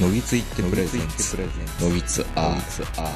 のぎついってプレゼンツのぎつアーツア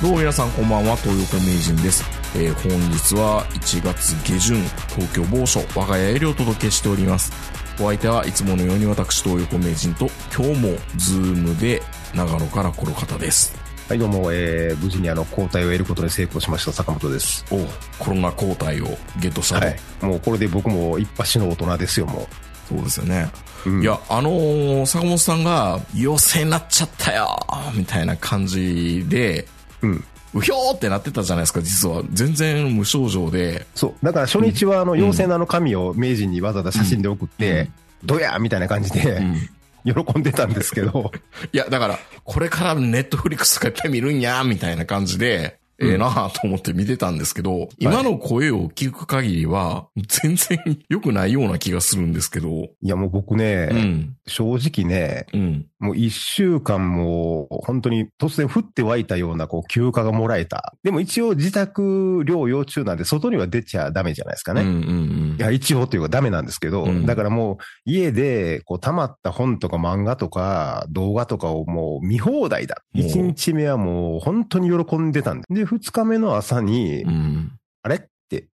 どうも皆さんこんばんは、東横名人です。えー本日は1月下旬、東京某所、我が家よりお届けしております。お相手はいつものように私、東横名人と、今日もズームで長野から来る方です。はい、どうも、えー、無事にあの、交代を得ることに成功しました、坂本です。おコロナ抗体をゲットしたと、はい。もうこれで僕も一発の大人ですよ、もそうですよね。う。うんいや、あのー坂本さんが、陽性になっちゃったよみたいな感じで、うん。うひょーってなってたじゃないですか、実は。全然無症状で。そう。だから初日は、あの、陽性のあの紙を名人にわざわざ写真で送って、どやみたいな感じで、うん喜んでたんですけど、いや、だから、これからネットフリックスとかいっぱい見るんや、みたいな感じで、ええなぁと思って見てたんですけど、今の声を聞く限りは、全然良くないような気がするんですけど、いやもう僕ね、うん、正直ね、うん、もう一週間も本当に突然降って湧いたようなこう休暇がもらえた。でも一応自宅療養中なんで外には出ちゃダメじゃないですかね。うん、うんいや、一応というかダメなんですけど、うんだからもう家でこう溜まった本とか漫画とか動画とかをもう見放題だ。一日目はもう本当に喜んでたんで。で、二日目の朝に、うん。うん。あれ？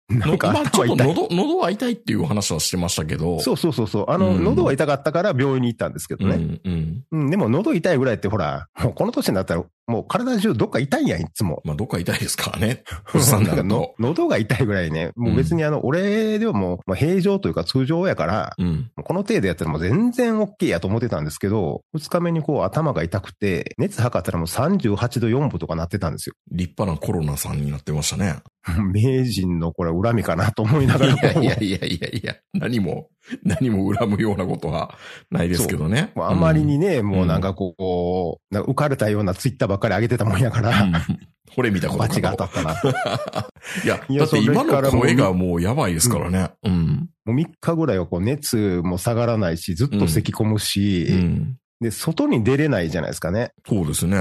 なんかまあ、ちょ。っと喉、喉は痛いっていう話はしてましたけど、そうそうそうそう。あの、うん喉が痛かったから病院に行ったんですけどね。うん、うん。うん、でも喉痛いぐらいってほら、もうこの年になったらもう体中どっか痛いやん、いつも。まあ、どっか痛いですからね。おじさんになるのと。喉が痛いぐらいね、もう別にあの、俺ではもう、まあ、平常というか通常やから、うん。この程度やったらもう全然 OK やと思ってたんですけど、二日目にこう頭が痛くて、熱測ったらもう38度4分とかなってたんですよ。立派なコロナさんになってましたね。名人のこれ恨みかなと思いながらいやいやいやいやいや、何も、何も恨むようなことはないですけどね。あまりにね、んもうなんかこう、なんか浮かれたようなツイッターばっかり上げてたもんやかうん、ら、これ見たことバチがか当たったな。いや、だって今の声がもうやばいですからね。うん。もう3日ぐらいはこう熱も下がらないし、ずっと咳込むし、うん。で、外に出れないじゃないですかね。そうですね。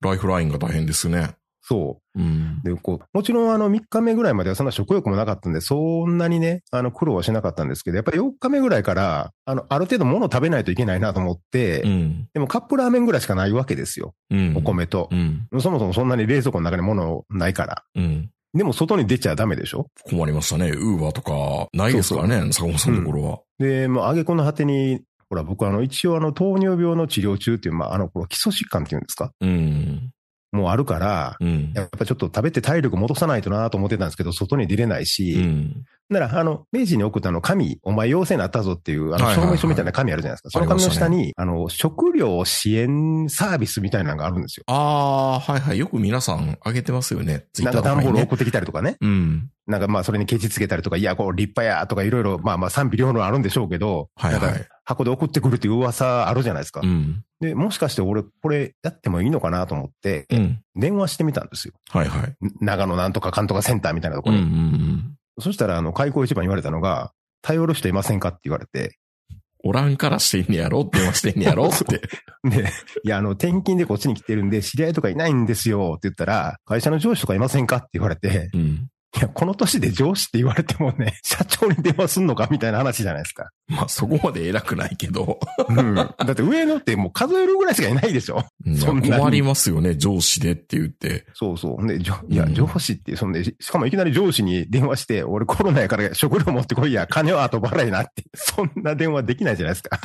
ライフラインが大変ですね。そう。うん。で、こう、もちろんあの3日目ぐらいまではそんな食欲もなかったんで、そんなにね、あの苦労はしなかったんですけど、やっぱり4日目ぐらいから、あの、ある程度物を食べないといけないなと思って、うん。でもカップラーメンぐらいしかないわけですよ。うん。お米とう。ん。そもそもそんなに冷蔵庫の中に物ないから。うん。でも外に出ちゃダメでしょ？困りましたね。ウーバーとか、ないですからね、坂本さんのところは。で、もう挙句の果てに、ほら僕あの一応あの糖尿病の治療中っていう、まああの基礎疾患っていうんですか？うん。もうあるから、うん。やっぱちょっと食べて体力戻さないとなと思ってたんですけど、外に出れないし、うん。なら、あの、明治に送ったあの、紙、お前陽性になったぞっていう、あの、証明書みたいな紙あるじゃないですか。その紙の下に、あの、食料支援サービスみたいなのがあるんですよ。ああ、はいはい。よく皆さんあげてますよね。なんか段ボール送ってきたりとかね。うん。なんかまあ、それにケチつけたりとか、いや、こう、立派やとか、いろいろ、まあまあ、賛否両論あるんでしょうけど、はいはい箱で送ってくるっていう噂あるじゃないですか。うん。で、もしかして俺、これやってもいいのかなと思って、うん。電話してみたんですよ。はいはい。長野なんとかかんとかセンターみたいなとこうんうろに。んそしたら、あの、開口一番言われたのが、頼る人いませんか？って言われて、うん。おらんからしてんねやろ？電話してんねやろ？って。で、いや、あの、転勤でこっちに来てるんで、知り合いとかいないんですよ。って言ったら、会社の上司とかいませんか？って言われて、うん。いや、この年で上司って言われてもね、社長に電話すんのかみたいな話じゃないですか。まあそこまで偉くないけど。うん。だって上のってもう数えるぐらいしかいないでしょいやそんなに困りますよね、上司でって言って。そうそう。で、じょいや、うん上司って、そんで、しかもいきなり上司に電話して、俺コロナやから食料持ってこいや、金は後払いなって、そんな電話できないじゃないですか。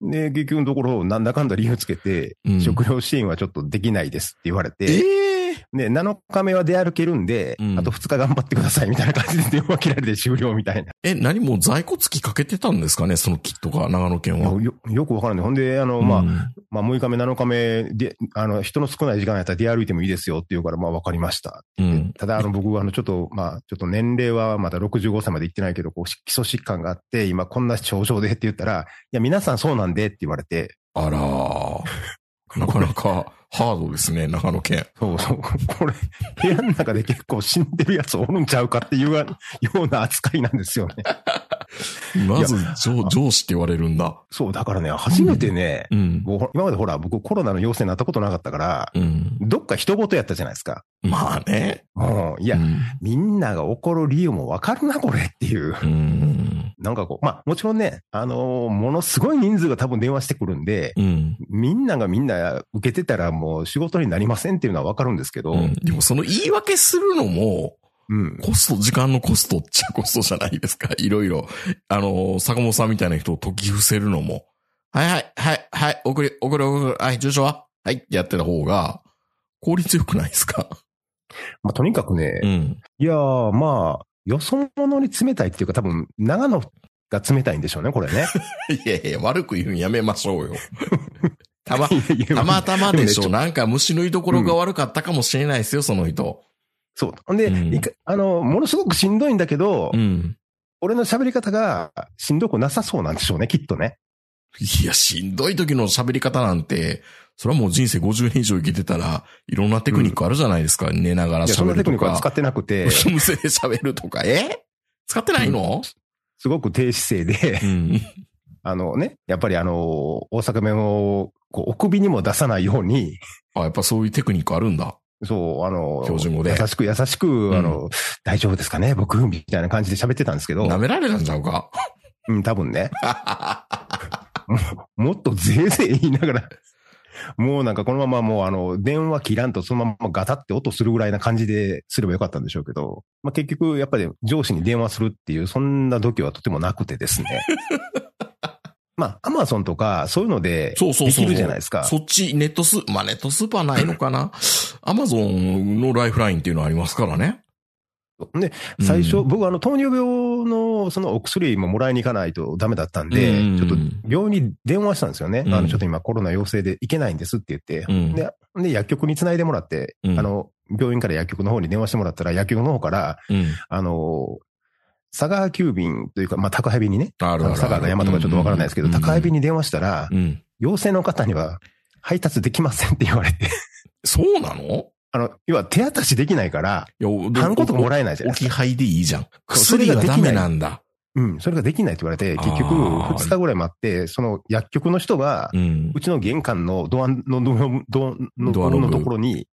で、結局のところ、なんだかんだ理由つけて、うん食料支援はちょっとできないですって言われて、ええで、7日目は出歩けるんで、うんあと2日頑張ってくださいみたいな感じで電話切られて終了みたいな。え、何もう在庫付きかけてたんですかねそのキットが、長野県は。よよくわからない。ほんで、あの、まあ、うんまあ、6日目、7日目で、あの、人の少ない時間やったら出歩いてもいいですよって言うから、まあ、わかりました。うん。ただ、あの、僕は、あの、ちょっと、まあ、ちょっと年齢はまだ65歳まで行ってないけど、こう、基礎疾患があって、今こんな症状でって言ったら、いや、皆さんそうなんでって言われて、あらー。なかなかハードですね、長野県。そうそう、これ、部屋の中で結構死んでるやつおるんちゃうかっていうような扱いなんですよね。まず上、上司って言われるんだ。そう、だからね、初めてね、うん。もう今までほら、僕コロナの陽性になったことなかったから、うん。どっか人事やったじゃないですか。まあね。うん。いや、うん。みんなが怒る理由もわかるな、これっていう。うん。なんかこう、まあ、もちろんね、あのーものすごい人数が多分電話してくるんで、うん。みんながみんな受けてたらもう仕事になりませんっていうのはわかるんですけど、うんでもその言い訳するのも、うん。コスト、時間のコストっちゃコストじゃないですか。いろいろ。あの、坂本さんみたいな人を解き伏せるのも。はいはい、はい、はい、送り、送り、送り、はい、住所は？はいってやってた方が、効率よくないですか？まあ、とにかくね、うん。いやー、まあ、よそ者に冷たいっていうか多分、長野が冷たいんでしょうね、これね。いやいや、悪く言うんやめましょうよ。たま、たまたまでしょ。なんか虫の居所が悪かったかもしれないですよ、その人。そう。で、うんあの、ものすごくしんどいんだけど、うん。俺の喋り方がしんどくなさそうなんでしょうね、きっとね。いや、しんどい時の喋り方なんて、それはもう人生50年以上生きてたら、いろんなテクニックあるじゃないですか。寝ながら喋るとなテクニックは使か。ってなくて、後ろ無声で喋るとか。え？使ってないの？すごく低姿勢でう、ん。あのね、やっぱりあの、大阪弁を、こう、お首にも出さないように、あ、やっぱそういうテクニックあるんだ。そう、あの、標準語で。優しく優しく、ん。あの、大丈夫ですかね？僕みたいな感じで喋ってたんですけど、舐められたんちゃうか？うん、多分ね、もっとぜいぜい言いながら、もうなんかこのままもうあの、電話切らんとそのままガタって音するぐらいな感じですればよかったんでしょうけど、まあ結局やっぱり上司に電話するっていう、そんな度胸はとてもなくてですね。まあ、アマゾンとかそういうので、そうそうそう。できるじゃないですか。そっち、ネットス、まあ、ネットスーパーないのかな？アマゾンのライフラインっていうのありますからね。で、最初、うん僕あの糖尿病のそのお薬ももらいに行かないとダメだったんで、うんちょっと病院に電話したんですよね。うんあの、ちょっと今コロナ陽性で行けないんですって言って、うんで、で、薬局につないでもらって、うんあの、病院から薬局の方に電話してもらったら、薬局の方から、うん。あの、佐川急便というか、まあ、宅配便にね、ああるあるある。の佐川が山とかちょっとわからないですけど、うん宅配便に電話したら、うん。陽性の方には配達できませんって言われて、そうなの？あの、要は手渡しできないから、いや、ハンコとかもらえないじゃない。置き配でいいじゃん。それ薬ができないメなんだ。うん、それができないって言われて、結局、あー2日ぐらい待って、その薬局の人がう、ん。うちの玄関のドアの、ドアドアのドアノブのところに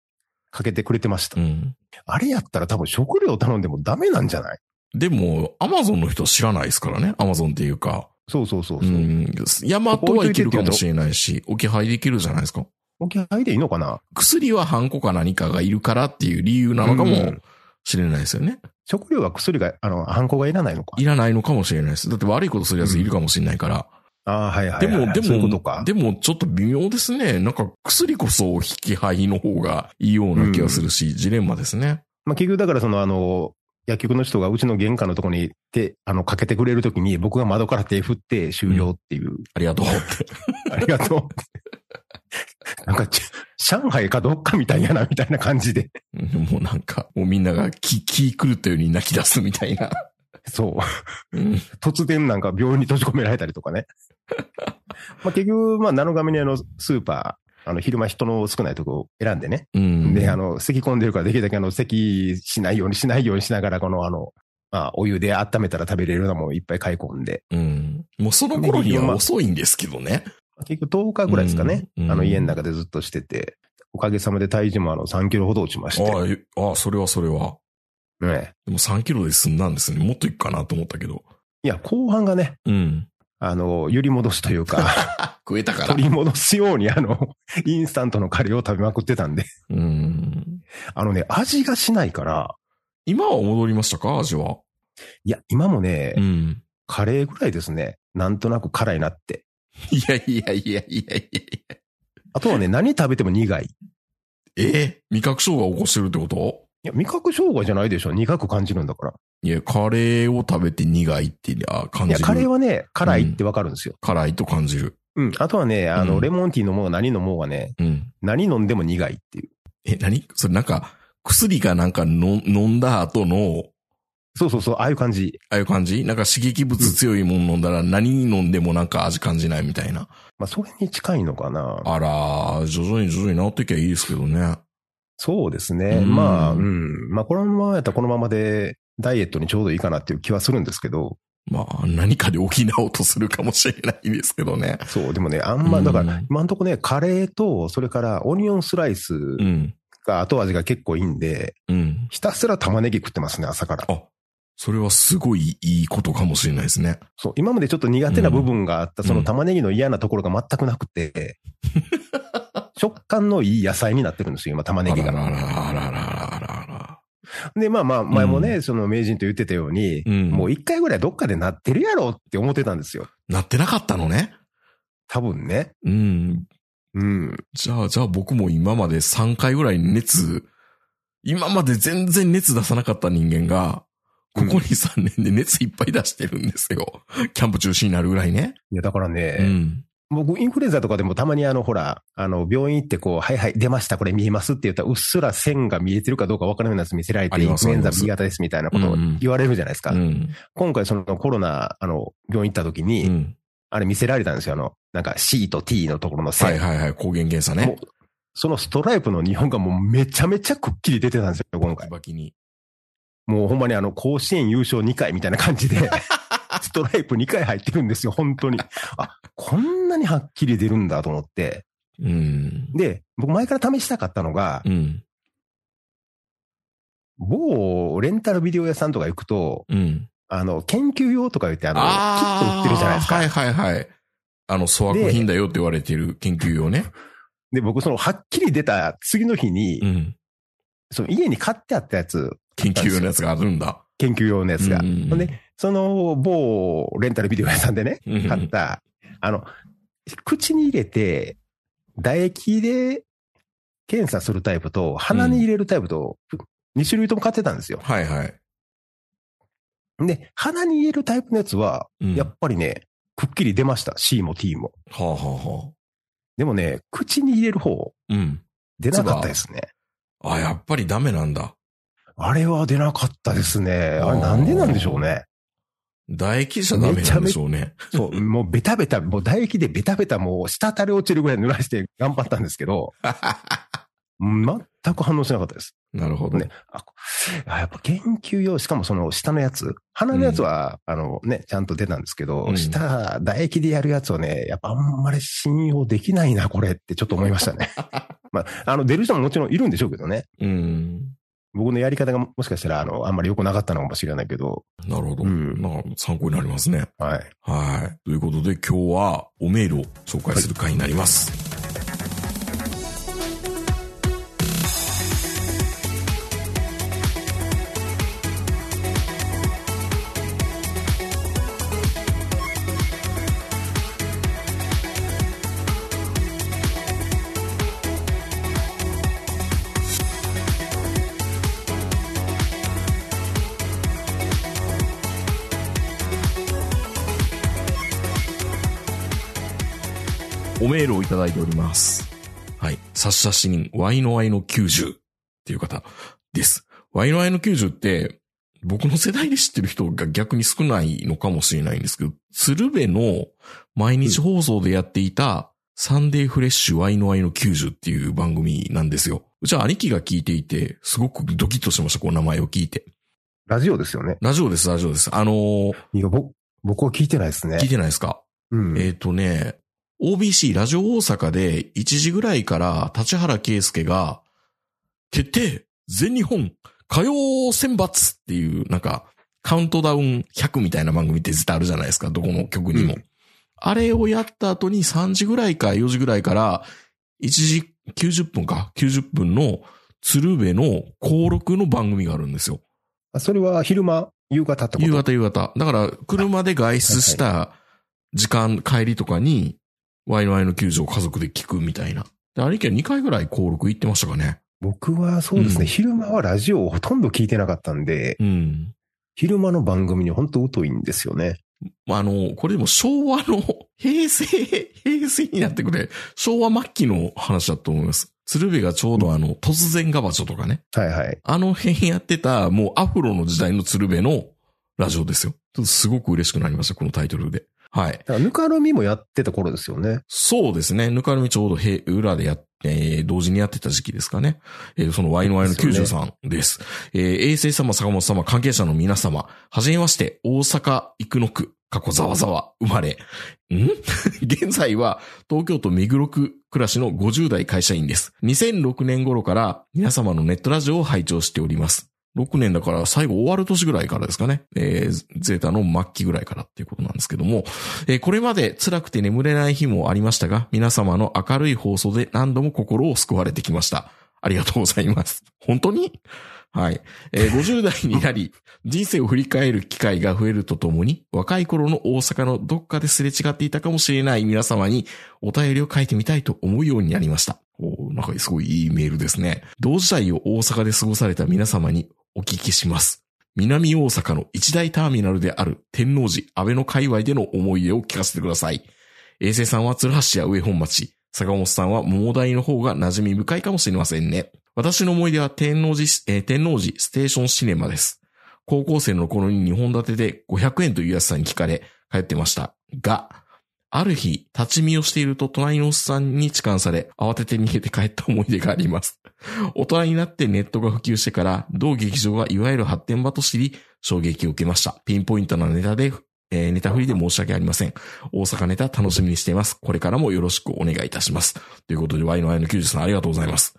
かけてくれてました。うん。あれやったら多分食料頼んでもダメなんじゃない？でも、アマゾンの人知らないですからね。アマゾンっていうか。そうそうそううそう。ん。ヤマトはいけるかもしれないし、置き配できるじゃないですか。置き配でいいのかな？薬はハンコか何かがいるからっていう理由なのかもうんしれないですよね。食料は薬が、あの、ハンコがいらないのか。いらないのかもしれないです。だって悪いことするやついるかもしれないから。ああ、はいはいはい、でも、でそういうこともか、。でもちょっと微妙ですね。なんか薬こそ引き配の方がいいような気がするし、ジレンマですね。まあ、結局だからその、あの、薬局の人がうちの玄関のところに手、あの、かけてくれるときに僕が窓から手振って終了っていう。ありがとうって。ありがとう って。なんかち、上海かどっかみたいやな、みたいな感じで。うんもうなんか、もうみんなが気、気狂ったように泣き出すみたいな。そう。うん。突然なんか病院に閉じ込められたりとかね。まあ結局、まあ、7日目にあの、スーパー、あの、昼間人の少ないとこを選んでね。うん。で、あの、咳込んでるからできるだけあの、咳しないようにしないようにしながら、このあの、まあ、お湯で温めたら食べれるようなものをいっぱい買い込んで。うん。もうその頃には遅いんですけどね。結局10日ぐらいですかね。うんあの、家の中でずっとしてて。おかげさまで体重もあの、3キロほど落ちまして。ああえ、ああ、それはそれは。ねでも3キロで済んだんですね。もっといくかなと思ったけど。いや、後半がね、うん。あの、揺り戻すというか、食えたから取。り戻すようにあの、インスタントのカレーを食べまくってたんで。うん。あのね、味がしないから、今は戻りましたか？味は。いや、今もね、うん。カレーぐらいですね。なんとなく辛いなって。いやいやいやいやいやあとはね、何食べても苦い。いえ？味覚障害起こしてるってこと？や、味覚障害じゃないでしょ。苦く感じるんだから。いや、カレーを食べて苦いってあ感いや、じる。カレーはね、辛いってわかるんですよ。辛いと感じる。うん。あとはね、あの、うんレモンティー飲もうが何飲もうがね、うん。何飲んでも苦いっていう。え、何？それなんか、薬がなんかの飲んだ後の、そうそうそう、ああいう感じ。ああいう感じ？なんか刺激物強いもの飲んだら何飲んでもなんか味感じないみたいな。まあ、それに近いのかな。あら、徐々に徐々に治ってきゃいいですけどね。そうですね。うんまあ、うん。まあ、このままやったらこのままでダイエットにちょうどいいかなっていう気はするんですけど、まあ、何かで補おうとするかもしれないですけどね。そう、でもね、あんま、だかうんら、今んとこね、カレーと、それからオニオンスライスうん。が後味が結構いいんで、うん。ひたすら玉ねぎ食ってますね、朝から。あ、それはすごいいいことかもしれないですね。そう、今までちょっと苦手な部分があった、うんその玉ねぎの嫌なところが全くなくて、食感のいい野菜になってるんですよ、今、玉ねぎあらが。らららららららで、まあまあ、前もね、うその名人と言ってたように、うんもう一回ぐらいどっかでなってるやろって思ってたんですよ。なってなかったのね？多分ね。うん。うん。じゃあ、じゃあ僕も今まで3回ぐらい熱、今まで全然熱出さなかった人間が、ここに3年で熱いっぱい出してるんですよ。キャンプ中止になるぐらいね。いや、だからね、うん。僕、インフルエンザとかでもたまにあの、ほら、あの、病院行ってこう、はいはい、出ました、これ見えますって言ったら、うっすら線が見えてるかどうか分からないやつ見せられて、インフルエンザ B 型ですみたいなことをうんうん言われるじゃないですか。うん。今回そのコロナ、あの、病院行った時に、うん。あれ見せられたんですよ、あの、なんか C と T のところの線。はいはいはい。抗原検査もねう。そのストライプの日本がもうめちゃめちゃくっきり出てたんですよ、今バキ回。バキに。もうほんまにあの、甲子園優勝2回みたいな感じで、ストライプ2回入ってるんですよ、本当に。あ、こんなにはっきり出るんだと思って。うん。で、僕前から試したかったのが、うん。某レンタルビデオ屋さんとか行くと、うん。あの、研究用とか言って、あの、キット売ってるじゃないですか。はいはいはい。あの、粗悪品だよって言われてる研究用ね。で、僕その、はっきり出た次の日に、うん。その家に買ってあったやつ、研究用のやつがあるんだ。研究用のやつが。うんで、その某レンタルビデオ屋さんでね、うん買った、あの、口に入れて、唾液で検査するタイプと、鼻に入れるタイプと、2種類とも買ってたんですよ。はいはい。で、鼻に入れるタイプのやつは、うんやっぱりね、くっきり出ました。C も T も。はあはあはあ。でもね、口に入れる方、うん。出なかったですね。あ、やっぱりダメなんだ。あれは出なかったですね。あれなんでなんでしょうね。唾液じゃダメなんでしょうね。そう、もうベタベタ、もう唾液でベタベタもう滴り落ちるぐらい濡らして頑張ったんですけど、全く反応しなかったです。なるほど。ね、あやっぱ研究用、しかもその下のやつ、鼻のやつは、あのね、ちゃんと出たんですけど、うん下、唾液でやるやつはね、やっぱあんまり信用できないな、これってちょっと思いましたね。まあ、あの、出る人ももちろんいるんでしょうけどね。うん。僕のやり方がもしかしたら、あの、あんまり良くなかったのかもしれないけど、なるほど。うんなんか参考になりますね。はい。はい。ということで今日はおメールを紹介する回になります。おメールをいただいております。はい。差出人、Y の Y の90っていう方です。Y の Y の90って、僕の世代で知ってる人が逆に少ないのかもしれないんですけど、鶴瓶の毎日放送でやっていた、サンデーフレッシュ Y の Y の90っていう番組なんですよ。うちは兄貴が聞いていて、すごくドキッとしました、この名前を聞いて。ラジオですよね。ラジオです、ラジオです。あのーいや、僕、僕は聞いてないですね。聞いてないですか？うん。えっ、とね、OBC ラジオ大阪で1時ぐらいから立原圭介が、決定全日本歌謡選抜っていうなんかカウントダウン100みたいな番組って絶対あるじゃないですか、どこの曲にも。うんあれをやった後に3時ぐらいか4時ぐらいから1時90分か90分の鶴瓶の登録の番組があるんですよ。あそれは昼間、夕方ってこと？夕方夕方。だから、車で外出した時間、帰りとかに、ワイワイの救助を家族で聞くみたいな。で、兄貴は2回ぐらい登録行ってましたかね。僕はそうですね、うん昼間はラジオをほとんど聞いてなかったんで、うん。昼間の番組に本当疎いんですよね。あの、これでも昭和の、平成、平成になってくれ、昭和末期の話だと思います。鶴瓶がちょうどあの、突然ガバチョとかね。はいはい。あの辺やってた、もうアフロの時代の鶴瓶のラジオですよ。すごく嬉しくなりました、このタイトルで。はい。だからぬかるみもやってた頃ですよね。そうですね。ぬかるみちょうどへ裏でやって、えー同時にやってた時期ですかね。えーその Y の Y の93です。えー衛星様、坂本様、関係者の皆様、はじめまして、大阪生野区、過去ざわざわ、生まれ。ん？現在は、東京都目黒区暮らしの50代会社員です。2006年頃から皆様のネットラジオを拝聴しております。6年だから最後終わる年ぐらいからですかね。えーゼータの末期ぐらいからっていうことなんですけども、えーこれまで辛くて眠れない日もありましたが、皆様の明るい放送で何度も心を救われてきました。ありがとうございます。本当に？はい。えー50代になり、人生を振り返る機会が増えるとともに、若い頃の大阪のどっかですれ違っていたかもしれない皆様にお便りを書いてみたいと思うようになりました。おーなんかすごいいいメールですね。同時代を大阪で過ごされた皆様にお聞きします。南大阪の一大ターミナルである天王寺安倍の界隈での思い出を聞かせてください。衛星さんは鶴橋や上本町、坂本さんは桃台の方が馴染み深いかもしれませんね。私の思い出は天王寺、えー天王寺ステーションシネマです。高校生の頃に2本立てで500円という安さに聞かれ、帰ってました。が、ある日、立ち見をしていると隣のおっさんに痴漢され、慌てて逃げて帰った思い出があります。大人になってネットが普及してから、同劇場がいわゆる発展場と知り、衝撃を受けました。ピンポイントなネタで、えーネタ振りで申し訳ありません。大阪ネタ楽しみにしています。これからもよろしくお願いいたします。ということで、Y の Y の90さんありがとうございます。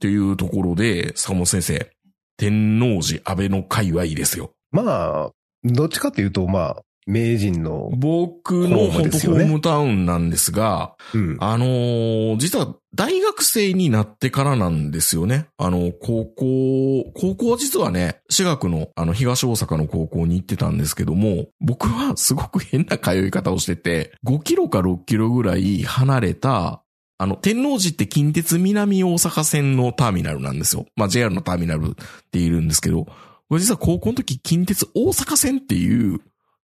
というところで、坂本先生、天王寺安倍の界隈ですよ。まあ、どっちかっていうと、まあ、名人の、僕のホーム本当ホですよねームタウンなんですが、うん。あのー実は大学生になってからなんですよね。あの、高校、高校は実はね、私学のあの東大阪の高校に行ってたんですけども、僕はすごく変な通い方をしてて、5キロか6キロぐらい離れた、あの、天王寺って近鉄南大阪線のターミナルなんですよ。まあ JR のターミナルって言うんですけど、実は高校の時近鉄大阪線っていう、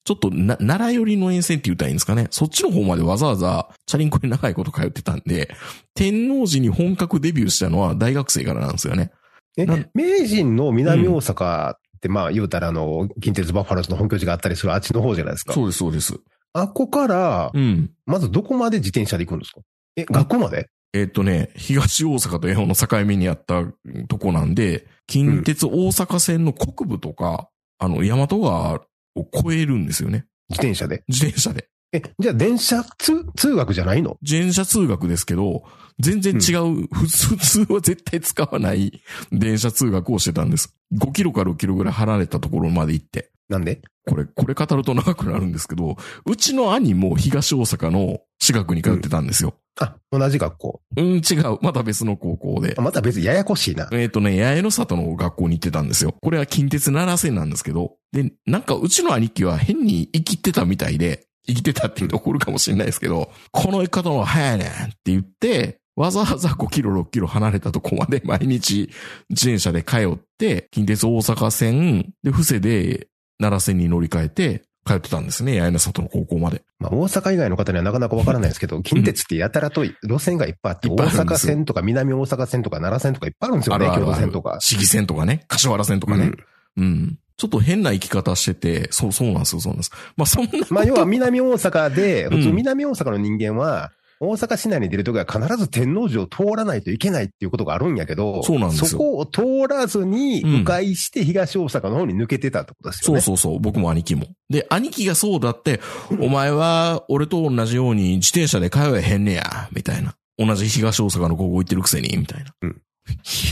ちょっとな、奈良寄りの沿線って言ったらいいんですかね。そっちの方までわざわざ、チャリンコに長いこと通ってたんで、天王寺に本格デビューしたのは大学生からなんですよね。えなん、名人の南大阪って、まあ、言うたら、あの、近鉄バッファローズの本拠地があったりするあっちの方じゃないですか。そうです、そうです。あっこからう、ん。まずどこまで自転車で行くんですか？え、学校まで？えっとね、東大阪と江本の境目にあったとこなんで、近鉄大阪線の国部とか、あの、大和川を越えるんですよね。自転車で。自転車で。え、じゃあ電車通、通学じゃないの？自転車通学ですけど、全然違う、普通普通は絶対使わない電車通学をしてたんです。5キロか6キロぐらい離れたところまで行って。なんで？これ、これ語ると長くなるんですけど、うちの兄も東大阪の私学に通ってたんですよ。あ、同じ学校。うん、違う。また別の高校であ。また別にややこしいな。えっ、とね、八重の里の学校に行ってたんですよ。これは近鉄奈良線なんですけど、で、なんかうちの兄貴は変に生きてたみたいで、生きてたって言うと怒るかもしれないですけど、この方の方が早いねんって言って、わざわざ5キロ6キロ離れたとこまで毎日自転車で通って、近鉄大阪線で伏せで奈良線に乗り換えて通ってたんですね、八重の里の高校まで。まあ、大阪以外の方にはなかなかわからないですけど、近鉄ってやたらと路線がいっぱいあって、大阪線とか南大阪線とか奈良線とかいっぱいあるんですよね、京都線とか。市議線とかね、柏原線とかね。うん。ちょっと変な生き方してて、そう、そうなんですよ、そうなんです。まあ、そんな。まあ、要は南大阪で、うん普通南大阪の人間は、大阪市内に出るときは必ず天王寺を通らないといけないっていうことがあるんやけど、そうなんですよそこを通らずに、うん迂回して東大阪の方に抜けてたってことですよね。そうそうそう。僕も兄貴も。で、兄貴がそうだって、お前は俺と同じように自転車で通えへんねや、みたいな。同じ東大阪の高校行ってるくせに、みたいな。うん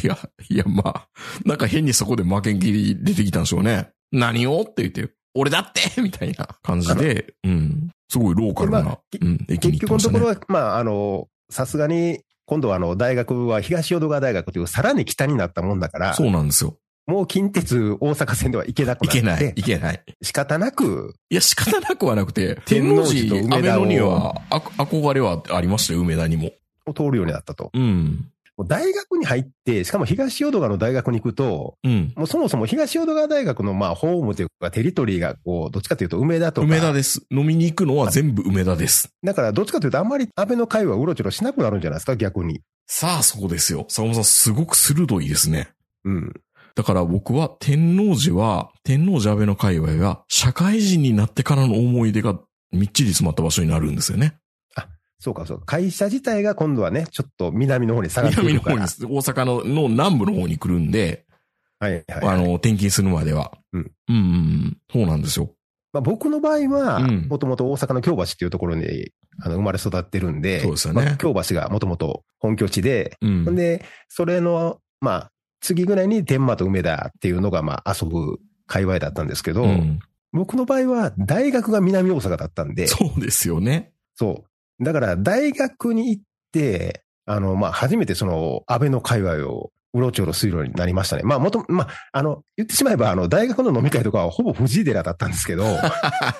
いや、いや、まあ、なんか変にそこで負けん気り出てきたんでしょうね。何をって言って、俺だってみたいな感じで、うん。すごいローカルな、まあうん、駅に結行ってましたね。局のところは、まあ、あの、さすがに、今度はあの、大学は東淀川大学というさらに北になったもんだから、そうなんですよ。もう近鉄大阪線では行けなくなって、いけない、いけない。仕方なく、いや、仕方なくはなくて、天王寺、寺と梅田には、あ憧れはありましたよ、梅田にも。通るようになったと。うん。大学に入って、しかも東淀川の大学に行くと、うん。もうそもそも東淀川大学のまあホームというかテリトリーがこう、どっちかというと梅田とか。梅田です。飲みに行くのは全部梅田です。だからどっちかというとあんまり安倍の会はうろちょろしなくなるんじゃないですか、逆に。さあ、そこですよ。坂本さん、すごく鋭いですね。うん。だから僕は天王寺は、天王寺安倍の界隈は、社会人になってからの思い出がみっちり詰まった場所になるんですよね。そうか、そうか。会社自体が今度はね、ちょっと南の方に下がってく南のるから。方に、大阪のの南部の方に来るんで、はいはい、はい。あの、転勤するまでは。うん。うんうんうん。そうなんですよ。まあ、僕の場合は、うんもともと大阪の京橋っていうところにあの生まれ育ってるんで、そうですよねまあ京橋がもともと本拠地で、うんで、それの、まあ、次ぐらいに天満と梅田っていうのが、まあ、遊ぶ界隈だったんですけど、うん僕の場合は大学が南大阪だったんで、そうですよね。そう。だから、大学に行って、あの、まあ、初めてその、安倍の界隈を、うろちょろするようになりましたね。まあ、もと、まあ、あの、言ってしまえば、あの、大学の飲み会とかはほぼ藤井寺だったんですけど、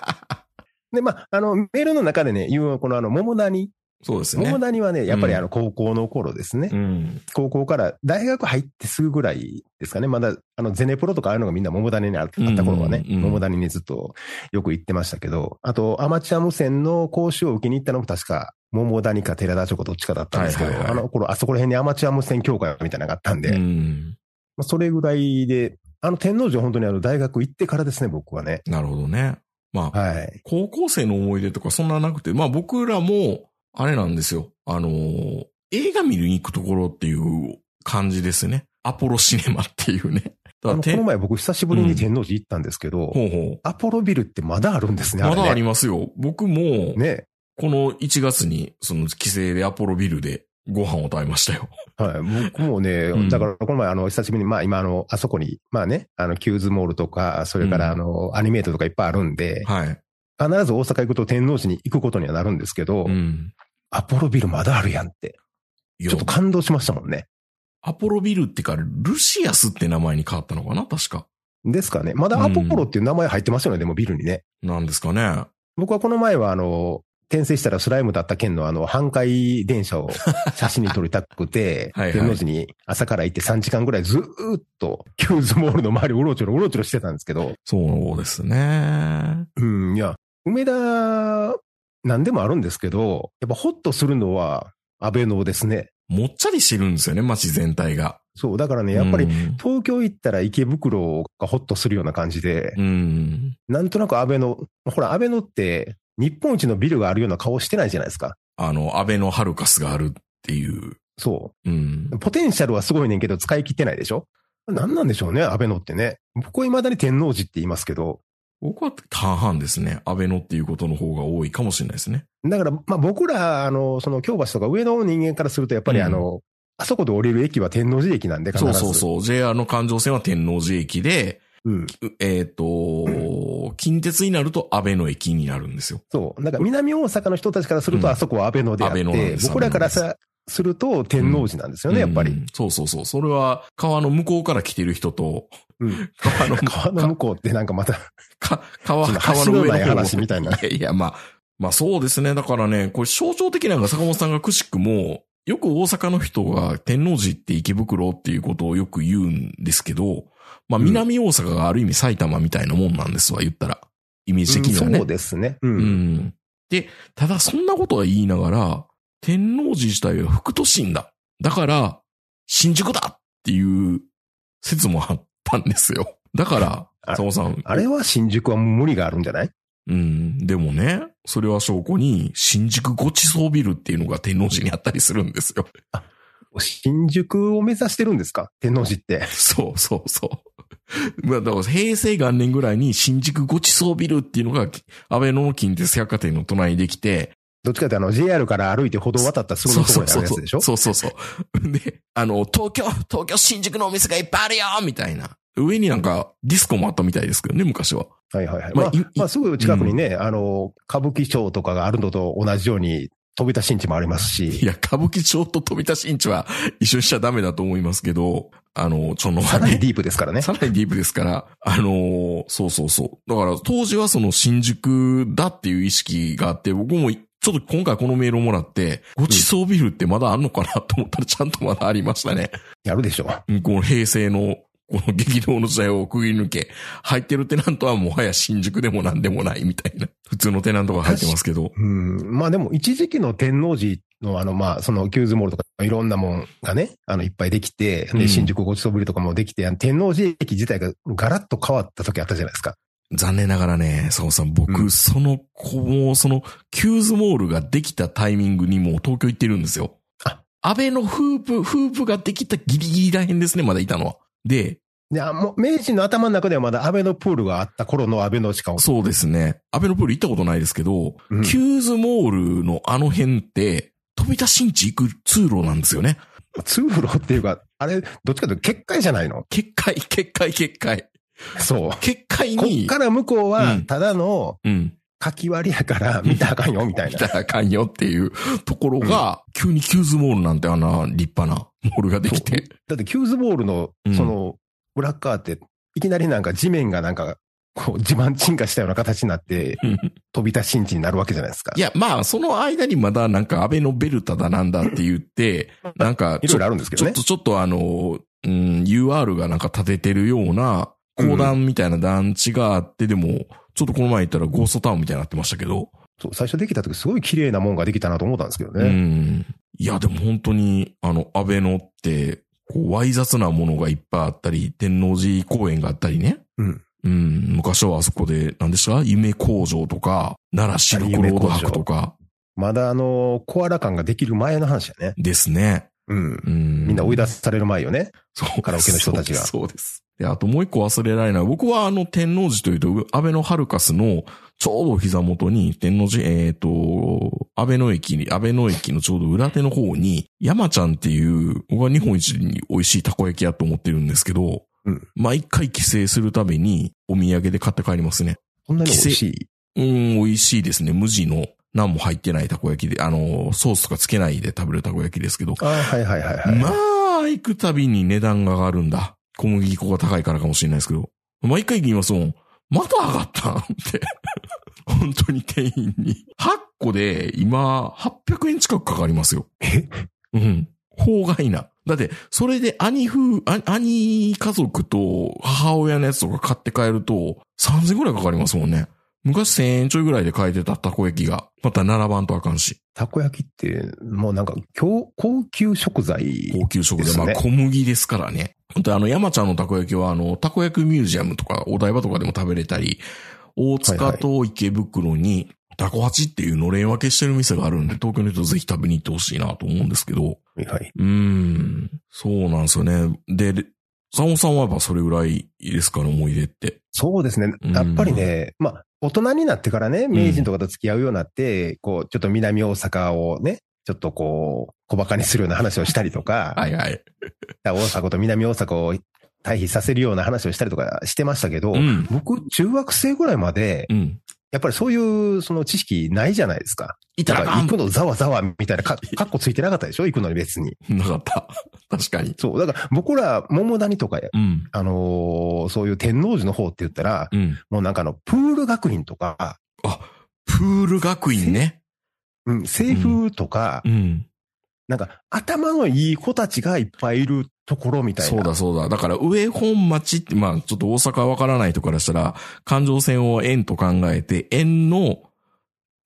で、まあ、あの、メールの中でね、言う、このあの、桃谷、そうですよね。桃谷はね、やっぱりうんあの、高校の頃ですね。うん。高校から大学入ってすぐぐらいですかね。まだ、あの、ゼネプロとかああいうのがみんな桃谷にあった頃はね、うんうんうん桃谷にずっとよく行ってましたけど、あと、アマチュア無線の講習を受けに行ったのも確か、桃谷か寺田町かどっちかだったんですけど、はいはいはいあの頃、あそこら辺にアマチュア無線協会みたいなのがあったんで、うん。まあそれぐらいで、あの、天皇寺は本当にあの、大学行ってからですね、僕はね。なるほどね。まあ、はい。高校生の思い出とかそんななくて、まあ僕らも、あれなんですよ。あのー映画見に行くところっていう感じですね。アポロシネマっていうね。だあの、こての前僕久しぶりに天皇寺行ったんですけど、ほうほアポロビルってまだあるんですね、う。まだありまますよ。僕も、ね。この1月に、その帰省でアポロビルでご飯を食べましたよ。はい。僕もね、うんだからこの前あの、久しぶりに、まあ今あの、あそこに、まあね、あの、キューズモールとか、それからあの、アニメートとかいっぱいあるんで、はい。必ず大阪行くと天王寺に行くことにはなるんですけど、うん。アポロビルまだあるやんって。ちょっと感動しましたもんね。アポロビルってか、ルシアスって名前に変わったのかな？確か。ですかね。まだアポロっていう名前入ってますよね、でもビルにね。なんですかね。僕はこの前はあの、転生したらスライムだった件のあの、阪堺電車を 写真に撮りたくて、はいはい天王寺に朝から行って3時間ぐらいずーっと、キューズモールの周りをうろちょろうろちょろしてたんですけど、そうですね。うん、いや、梅田、なんでもあるんですけど、やっぱホッとするのは安倍のですね。もっちゃりしてるんですよね、街全体が。そう、だからね、やっぱりうん東京行ったら池袋がホッとするような感じで、うん。なんとなく安倍の、ほら、安倍のって日本一のビルがあるような顔してないじゃないですか。あの、安倍のハルカスがあるっていう。そうんう。。ポテンシャルはすごいねんけど使い切ってないでしょ何なんでしょうね、安倍のってね。僕は未だに天王寺って言いますけど、僕は半々ですね。安倍のっていうことの方が多いかもしれないですね。だから、まあ僕ら、あの、その京橋とか上の人間からすると、やっぱりあの、あそこで降りる駅は天王寺駅なんで、必ず。そうそうそう。JR の環状線は天王寺駅で、うん。うえっ、と、近鉄になると安倍の駅になるんですよ。そう。だから南大阪の人たちからすると、うんあそこは安倍のであってで、す僕らからさ、すると天王寺なんですよね、やっぱり。うんそうそうそう。それは川の向こうから来てる人と、うん。川の、川の向こうってなんかまた、か川、その川橋のな話みたいな。いやまあ、まあそうですね。だからね、これ象徴的なのが坂本さんがくしくも、よく大阪の人が天王寺って池袋っていうことをよく言うんですけど、まあうん南大阪がある意味埼玉みたいなもんなんですわ、言ったら。イメージ的にはね。そうですね。う。うんん。で、ただそんなことは言いながら、天王寺自体は副都心だ。だから、新宿だっていう説もあったんですよ。だから、あ坂本さん。あれは新宿は無理があるんじゃない？うん。でもね、それは証拠に、新宿ごちそうビルっていうのが天王寺にあったりするんですよ。新宿を目指してるんですか？天王寺って。そうそうそう。まあ、だから平成元年ぐらいに新宿ごちそうビルっていうのが、安倍の近鉄百貨店の隣にできて、どっちかってあの JR から歩いて歩道渡ったすぐのところにあるやつでしょ？そうそうそうそう。で、あの、東京、東京新宿のお店がいっぱいあるよみたいな。上になんかディスコもあったみたいですけどね、昔は。はいはいはい。まあまあすぐ近くにね、あの、歌舞伎町とかがあるのと同じように飛び出新地もありますし、いや、歌舞伎町と飛び出しんちは一緒にしちゃダメだと思いますけど、あの、ちょのね、さらにディープですからね。さらにディープですから、あのーそうそうそう。だから当時はその新宿だっていう意識があって、僕もちょっと今回このメールをもらって、ごちそうビルってまだあんのかなと思ったらちゃんとまだありましたね。やるでしょ。うんこの平成の、この激動の時代をくぐり抜け、入ってるテナントはもはや新宿でもなんでもないみたいな。普通のテナントが入ってますけど。うん。まあでも一時期の天王寺のあの、まあ、そのキューズモールとかいろんなもんがね、あの、いっぱいできて、新宿ごちそうビルとかもできて、あの天王寺駅自体がガラッと変わった時あったじゃないですか。残念ながらね、坂本さん、僕、うんその子も、その、キューズモールができたタイミングにもう東京行ってるんですよ。あ安倍のフープ、フープができたギリギリらへんですね、まだいたのは。で、いや、もう、明治の頭の中ではまだ安倍のプールがあった頃の安倍のしか、そうですね。安倍のプール行ったことないですけど、うんキューズモールのあの辺って、飛び出しんち行く通路なんですよね。通路っていうか、あれ、どっちかというと結界じゃないの？結界、結界、結界。そう。結界こに、っから向こうはうん、ただの、うん。書き割りやから見たらあかんよ、みたいな。見たらあかんよっていうところが、急にキューズモールなんてあんな立派なモールができて。だって、キューズモールのうん、その、裏側って、いきなりなんか地面がなんか、こう、地盤沈下したような形になって、飛び出し新地になるわけじゃないですか。いや、まあ、その間にまだなんかあべのベルタだなんだって言って、なんかいろいろあるんですけどねちょっと、ちょっとあの、うん、UR がなんか建ててるような、公団みたいな団地があって、でも、ちょっとこの前行ったらゴーストタウンみたいになってましたけど、そう、最初できた時すごい綺麗なもんができたなと思ったんですけどうね。ん。いや、でも本当に、あの、安倍のって、こう、わい雑なものがいっぱいあったり、天王寺公園があったりね。うん。うん。昔はあそこで、何でした？夢工場とか、奈良シルクロード博とかまだあの、コアラ感ができる前の話やね。ですね。うん。うん。みんな追い出される前よね。そうカラオケの人たちがそうそうです。で、あともう一個忘れられない。僕はあの天王寺というと、安倍のハルカスのちょうど膝元に、天王寺、えっ、と、安倍の駅に、安倍の駅のちょうど裏手の方に、山ちゃんっていう、僕は日本一に美味しいたこ焼き屋と思ってるんですけど、うん毎回帰省するたびにお土産で買って帰りますね。そんなに美味しい？うん、美味しいですね。無地の何も入ってないたこ焼きで、あの、ソースとかつけないで食べるたこ焼きですけど、ああ、はいはいはいはい。まあ、行くたびに値段が上がるんだ。小麦粉が高いからかもしれないですけど。毎回言いますもん。また上がったんって。本当に店員に。8個で今800円近くかかりますよ。え？うん。法外な。だって、それで兄夫、あ兄家族と母親のやつとか買って帰ると3000円くらいかかりますもんね。昔1000円ちょいぐらいで買えてたたこ焼きが、また並ばんとあかんし。たこ焼きって、もうなんか、高高級食材。高級食材。まあ小麦ですからね。本当あの、山ちゃんのたこ焼きは、あの、たこ焼きミュージアムとか、お台場とかでも食べれたり、大塚と池袋に、タコハチっていうのれん分けしてる店があるんで、東京の人ぜひ食べに行ってほしいなと思うんですけど、はい。うーん、そうなんですよね。で、佐野さんはやっぱそれぐらいですかね、思い出って。そうですね。うんやっぱりね、まあ、大人になってからね、名人とかと付き合うようになって、こう、ちょっと南大阪をね、ちょっとこう、小馬鹿にするような話をしたりとか、はいはい。大阪と南大阪を対比させるような話をしたりとかしてましたけど、うん。僕、中学生ぐらいまで、うん。やっぱりそういう、その知識ないじゃないですか。いたらら行くのざわざわみたいなか、かっこついてなかったでしょ？行くのに別に。なかった。確かに。そう。だから僕ら、桃谷とか、うん。あのーそういう天王寺の方って言ったら、うん。もうなんかあの、プール学院とか、プール学院ね。うん、西風とか、うん。なんか頭のいい子たちがいっぱいいるところみたいな。そうだそうだ。だから上本町って、まあちょっと大阪わからないとからしたら、環状線を円と考えて、円の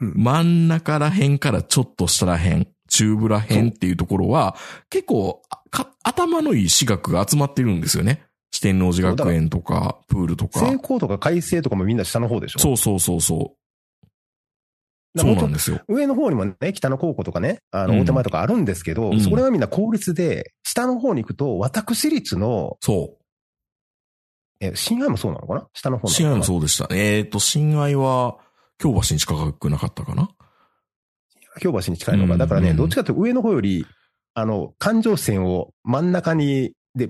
うん真ん中ら辺からちょっと下ら辺、中部ら辺っていうところは、結構か頭のいい私学が集まってるんですよね。四天王寺学園とか、プールとか。成功とか改正とかもみんな下の方でしょ？そうそうそうそう。そうなんですよ。上の方にもね、北の高校とかね、あの、うん。大手前とかあるんですけど、うん。そこらはみんな公立で、下の方に行くと、私立の、そえ、新愛もそうなのかな？下の方の。かな新愛もそうでした。えっ、と、新愛は、京橋に近くなかったかな？京橋に近いのが。うん。だからね、うん。どっちかというと上の方より、あの、環状線を真ん中に、で、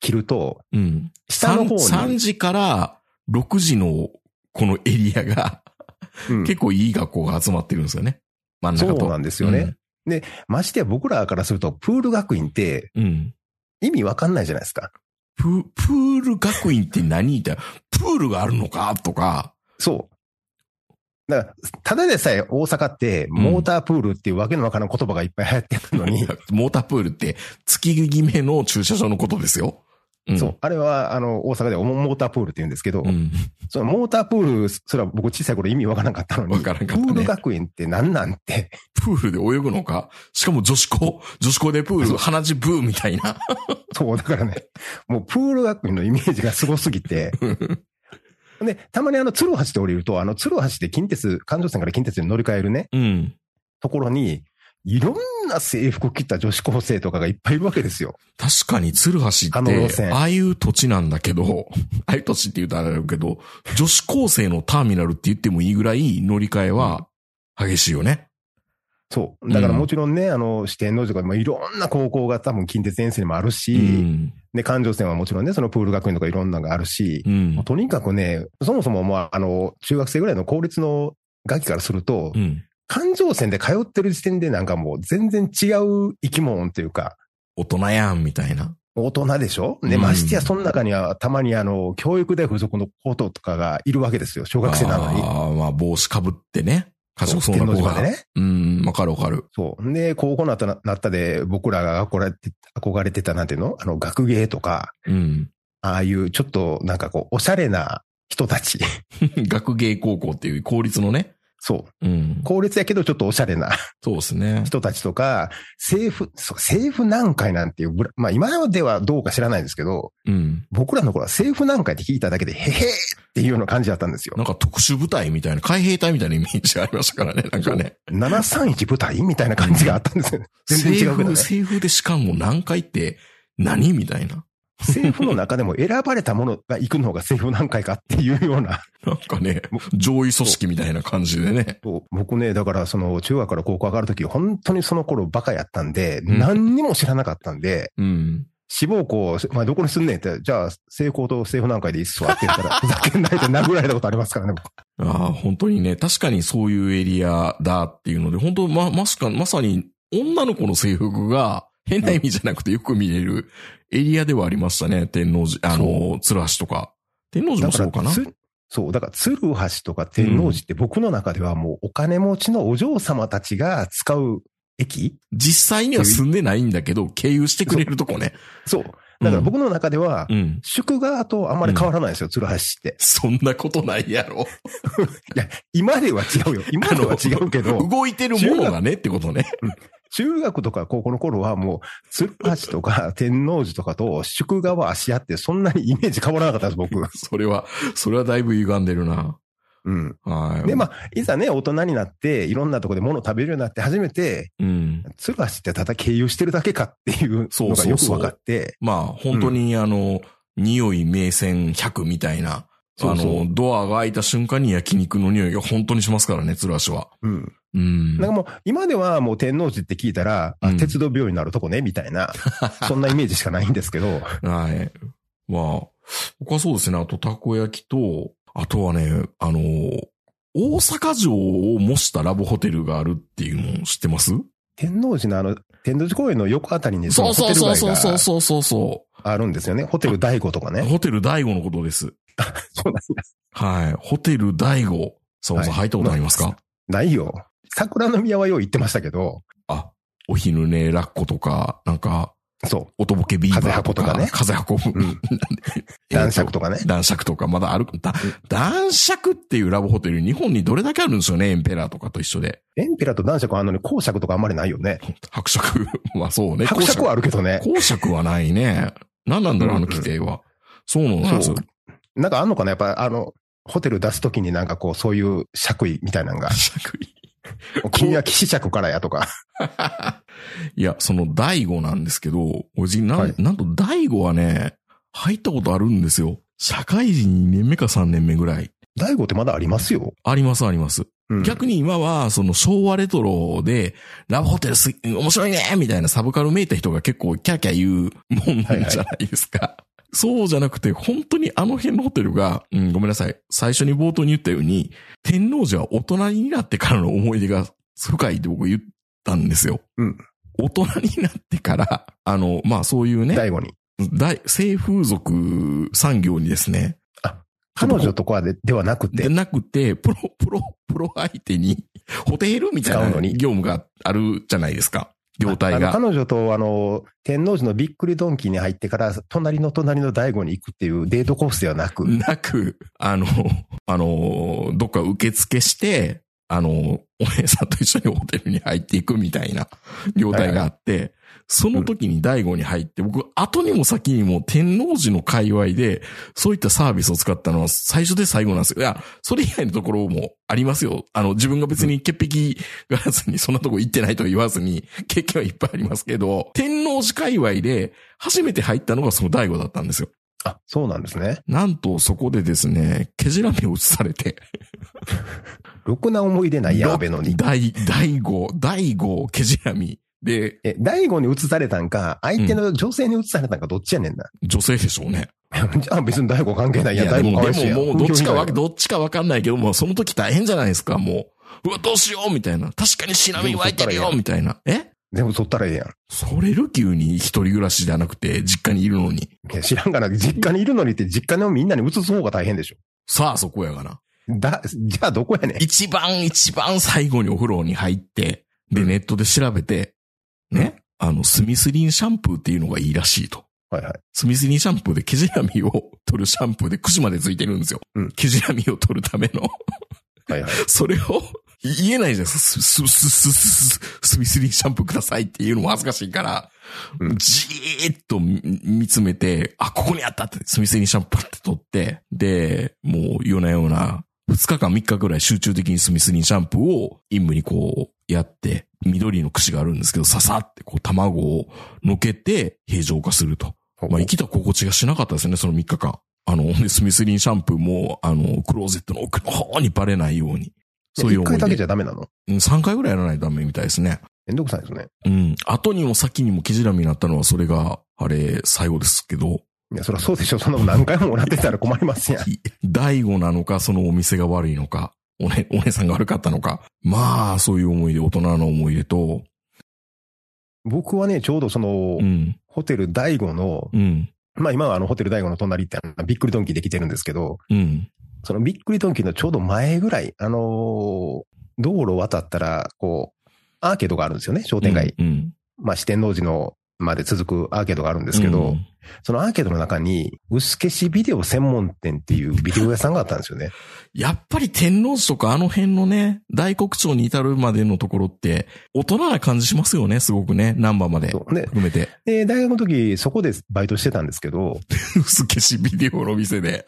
切ると、うん。下の方に。3, 時から6時のこのエリアが、うん結構いい学校が集まってるんですよね。真ん中と。そうなんですよね。ましてや僕らからすると、プール学院ってうん。うん。意味わかんないじゃないですか。プ、プール学院って何って、プールがあるのか？とか、そう。だから、ただでさえ大阪って、モータープールっていうわけのわからん言葉がいっぱい流行ってるのに、モータープールって月決めの駐車場のことですよ。うん、そう。あれは、あの、大阪ではモータープールって言うんですけど、うん。そのモータープール、それは僕小さい頃意味わからなかったのに、わからんかったねプール学園って何なんて、プールで泳ぐのか？しかも女子校女子校でプール、鼻血ブーみたいな。そう、だからね、もうプール学院のイメージがすごすぎて、で、たまにあの、鶴橋で降りると、あの、鶴橋で近鉄、環状線から近鉄に乗り換えるね、うん。ところに、いろんな制服着た女子高生とかがいっぱいいるわけですよ。確かに鶴橋って、ああいう土地なんだけど、ああいう土地って言うとあれだけど、女子高生のターミナルって言ってもいいぐらい乗り換えは激しいよね。そう。だからもちろんね、あの、四天王寺とか、まあ、いろんな高校が多分近鉄沿線にもあるし、うん。で、環状線はもちろんね、そのプール学院とかいろんなのがあるし、うん。とにかくね、そもそもまあ、あの、中学生ぐらいの公立の学期からすると、うん。環状線で通ってる時点でなんかもう全然違う生き物っていうか、大人やん、みたいな。大人でしょ？で、うんましてや、その中にはたまにあの、教育大附属の子とかがいるわけですよ。小学生なのに。ああ、まあ帽子かぶってね。賢そうな子が。でね。うん、わかるわかる。そう。で、高校なったななったで、僕らが憧れて、憧れてたなんていうの？あの、学芸とか、うん。ああいうちょっとなんかこう、おしゃれな人たち。学芸高校っていう公立のね。そう。うん。公立やけどちょっとおしゃれなそうですね。人たちとか、政府、そう政府難会なんていうまあ今ではどうか知らないですけど、うん。僕らの頃は政府難会って聞いただけで、へへーっていうような感じだったんですよな。んか特殊部隊みたいな、海兵隊みたいなイメージがありましたからね。なんかね。731部隊みたいな感じがあったんですよ。全然違うね。政府、政府でしかも何回って何みたいな。政府の中でも選ばれたものが行くのが政府難会かっていうような。なんかね、上位組織みたいな感じでね。僕ね、だからその中学から高校上がるとき、本当にその頃バカやったんで、ん何にも知らなかったんで、うん。志望校、まあどこにすんねんって、じゃあ、成功と政府難会でいいっすわって言ったら、ふざけんないで殴られたことありますからね、僕ああ、本当にね、確かにそういうエリアだっていうので、本当ま、ましか、まさに女の子の制服が変な意味じゃなくてよく見れるエリアではありましたね。天王寺、あの、鶴橋とか。天王寺もそうかなつそう、だから鶴橋とか天王寺って僕の中ではもうお金持ちのお嬢様たちが使う駅実際には住んでないんだけど、経由してくれるとこね。そう。だから僕の中では、うん。宿川とあんまり変わらないんですよ、鶴橋って。そんなことないやろ。いや、今では違うよ。今では違うけど、動いてるものがねってことね。中学とか高校の頃はもう、鶴橋とか 天王寺とかと宿川足屋ってそんなにイメージ変わらなかったです、僕。それは、それはだいぶ歪んでるな。うん。はい。で、まあ、いざね、大人になって、いろんなとこで物を食べるようになって初めて、うん。鶴橋ってただ経由してるだけかっていうのがよく分かって、まあ、本当にあの、匂い名線100みたいな。そうそうあの、ドアが開いた瞬間に焼肉の匂いが本当にしますからね、鶴橋は。うん。うん。なんかもう、今ではもう天王寺って聞いたら、あうん鉄道病院のあるとこね、みたいな、そんなイメージしかないんですけど、はい。まあ、僕はそうですね。あと、たこ焼きと、あとはね、あの、大阪城を模したラブホテルがあるっていうのを知ってます？天王寺のあの、天王寺公園の横あたりにそうそうそうそうそうう。そうそうそあるんですよね。ホテル大悟とかう。ね。ホテル大悟のことです。そうなんです。はい。ホテル大悟。さんさんはい入ったことありますか、ないよ。桜の宮はよう行ってましたけど、あ、お昼寝ラッコとか、なんか、そおとぼけビーバーとか、風風運ぶ。う。うん。男爵とかね。男爵とか、まだある、だ男爵っていうラブホテル、日本にどれだけあるんですよね、エンペラーとかと一緒で。エンペラーと男爵はあるのに公爵とかあんまりないよね。伯爵。まあそうね。伯爵はあるけどね。公爵はないね。何なんだろう、あの規定は。そうなんです。なんかあんのかな？やっぱあの、ホテル出すときになんかこう、そういう爵位みたいなのが、爵位 君は騎士爵からやとか。いや、その大悟なんですけど、おじな、はいなんと大悟はね、入ったことあるんですよ。社会人2年目か3年目ぐらい。大悟ってまだありますよ。ありますあります。うん、逆に今は、その昭和レトロで、ラブホテルす、面白いねみたいなサブカルめいた人が結構キャーキャー言うもんじゃないですか。そうじゃなくて、本当にあの辺のホテルが、うん、ごめんなさい。最初に冒頭に言ったように、天皇寺は大人になってからの思い出が深いって僕言ったんですよ。うん大人になってから、あの、まあそういうね、大悟に。大、性風俗産業にですね、彼女とかでではなくて、でなくて、プロ、プロ、プロ相手に、ホテルみたいな業務があるじゃないですか。業態が。彼女とあの、天王寺のびっくりドンキーに入ってから、隣の隣の大悟に行くっていうデートコースではなく、なく、あの、あの、どっか受付して、あの、お姉さんと一緒にホテルに入っていくみたいな 業態があって、その時に大悟に入って、僕、後にも先にも天王寺の界隈で、そういったサービスを使ったのは最初で最後なんですよ。いや、それ以外のところもありますよ。あの、自分が別に潔癖がらずにそんなとこ行ってないとは言わずに、経験はいっぱいありますけど、天王寺界隈で初めて入ったのがその大悟だったんですよ。あ、そうなんですね。なんとそこでですね、毛じらみを移されて、ろくな思い出ないやべのに。大、大悟、大悟、毛じらみ。で、え、大悟に移されたんか、相手の女性に移されたんか、どっちやねんな。女性でしょうね。あ別に大悟関係ないやん。大悟かわいそうやでももう、どっちかわ、どっちかわかんないけど、もうその時大変じゃないですか、もう。うわ、どうしようみたいな。確かにシナミ湧いてるよみたいな。え？全部取ったらええやん。それルキューに一人暮らしじゃなくて、実家にいるのに。いや知らんがな。実家にいるのにって実家のみんなに移す方が大変でしょ。さあ、そこやがな。だ、じゃあどこやねん。一番一番最後にお風呂に入って、で、ネットで調べて、ね、あの、スミスリンシャンプーっていうのがいいらしいと。はいはい。スミスリンシャンプーで毛じらみを取るシャンプーでくしまでついてるんですよ。うん毛じらみを取るための。はいはい。それを言えないじゃないですか。ス、ス、ス、ス、ス、スミスリンシャンプーくださいっていうのも恥ずかしいから、うんじーっと見見つめて、あ、ここにあったって、スミスリンシャンプーって取って、で、もう夜な夜な、2日間3日ぐらい集中的にスミスリンシャンプーを陰部にこうやって、緑の串があるんですけど、ささってこう卵をのけて平常化すると。まあ生きた心地がしなかったですね、その3日間。あの、でスミスリンシャンプーも、あの、クローゼットの奥の方にバレないように。そういう思いで一回だけじ。ゃダメなの？うん3回ぐらいやらないとダメみたいですね。めんどくさいですね。うん。後にも先にも毛じらみになったのは、それが、あれ、最後ですけど、いや、そりゃそうでしょ。そんなの何回ももらってたら困りますやん。い 大悟なのか、そのお店が悪いのか、おね、お姉さんが悪かったのか。まあ、そういう思い出、大人の思い出と、僕はね、ちょうどその、うん、ホテル大悟の、うん、まあ今はあのホテル大悟の隣ってびっくりドンキーできてるんですけど、うん、そのびっくりドンキーのちょうど前ぐらい、あのー道路を渡ったら、こう、アーケードがあるんですよね、商店街。うん、まあ四天王寺のまで続くアーケードがあるんですけど、うんそのアーケードの中に、薄消しビデオ専門店っていうビデオ屋さんがあったんですよね。やっぱり天王寺とかあの辺のね、大黒町に至るまでのところって、大人な感じしますよね、すごくね、ナンバーまで、含めて。で、大学の時、そこでバイトしてたんですけど、薄消しビデオの店で。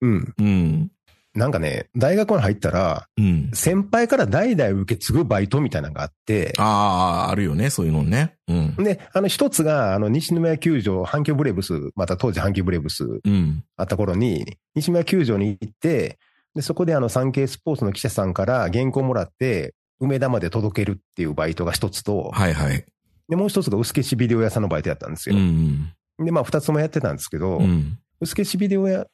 うん。うん、なんかね、大学に入ったら、うん。先輩から代々受け継ぐバイトみたいなのがあって、ああ、あるよね、そういうのね。うん。で、あの一つが、あの、西宮球場、阪急ブレーブス、また当時阪急ブレーブスうん。あった頃に、西宮球場に行って、で、そこであの、産経スポーツの記者さんから原稿もらって、梅田まで届けるっていうバイトが一つと、はいはい。で、もう一つが薄消しビデオ屋さんのバイトやったんですうよ。ん。で、まあ、二つもやってたんですけど、うん。薄消しビデオ屋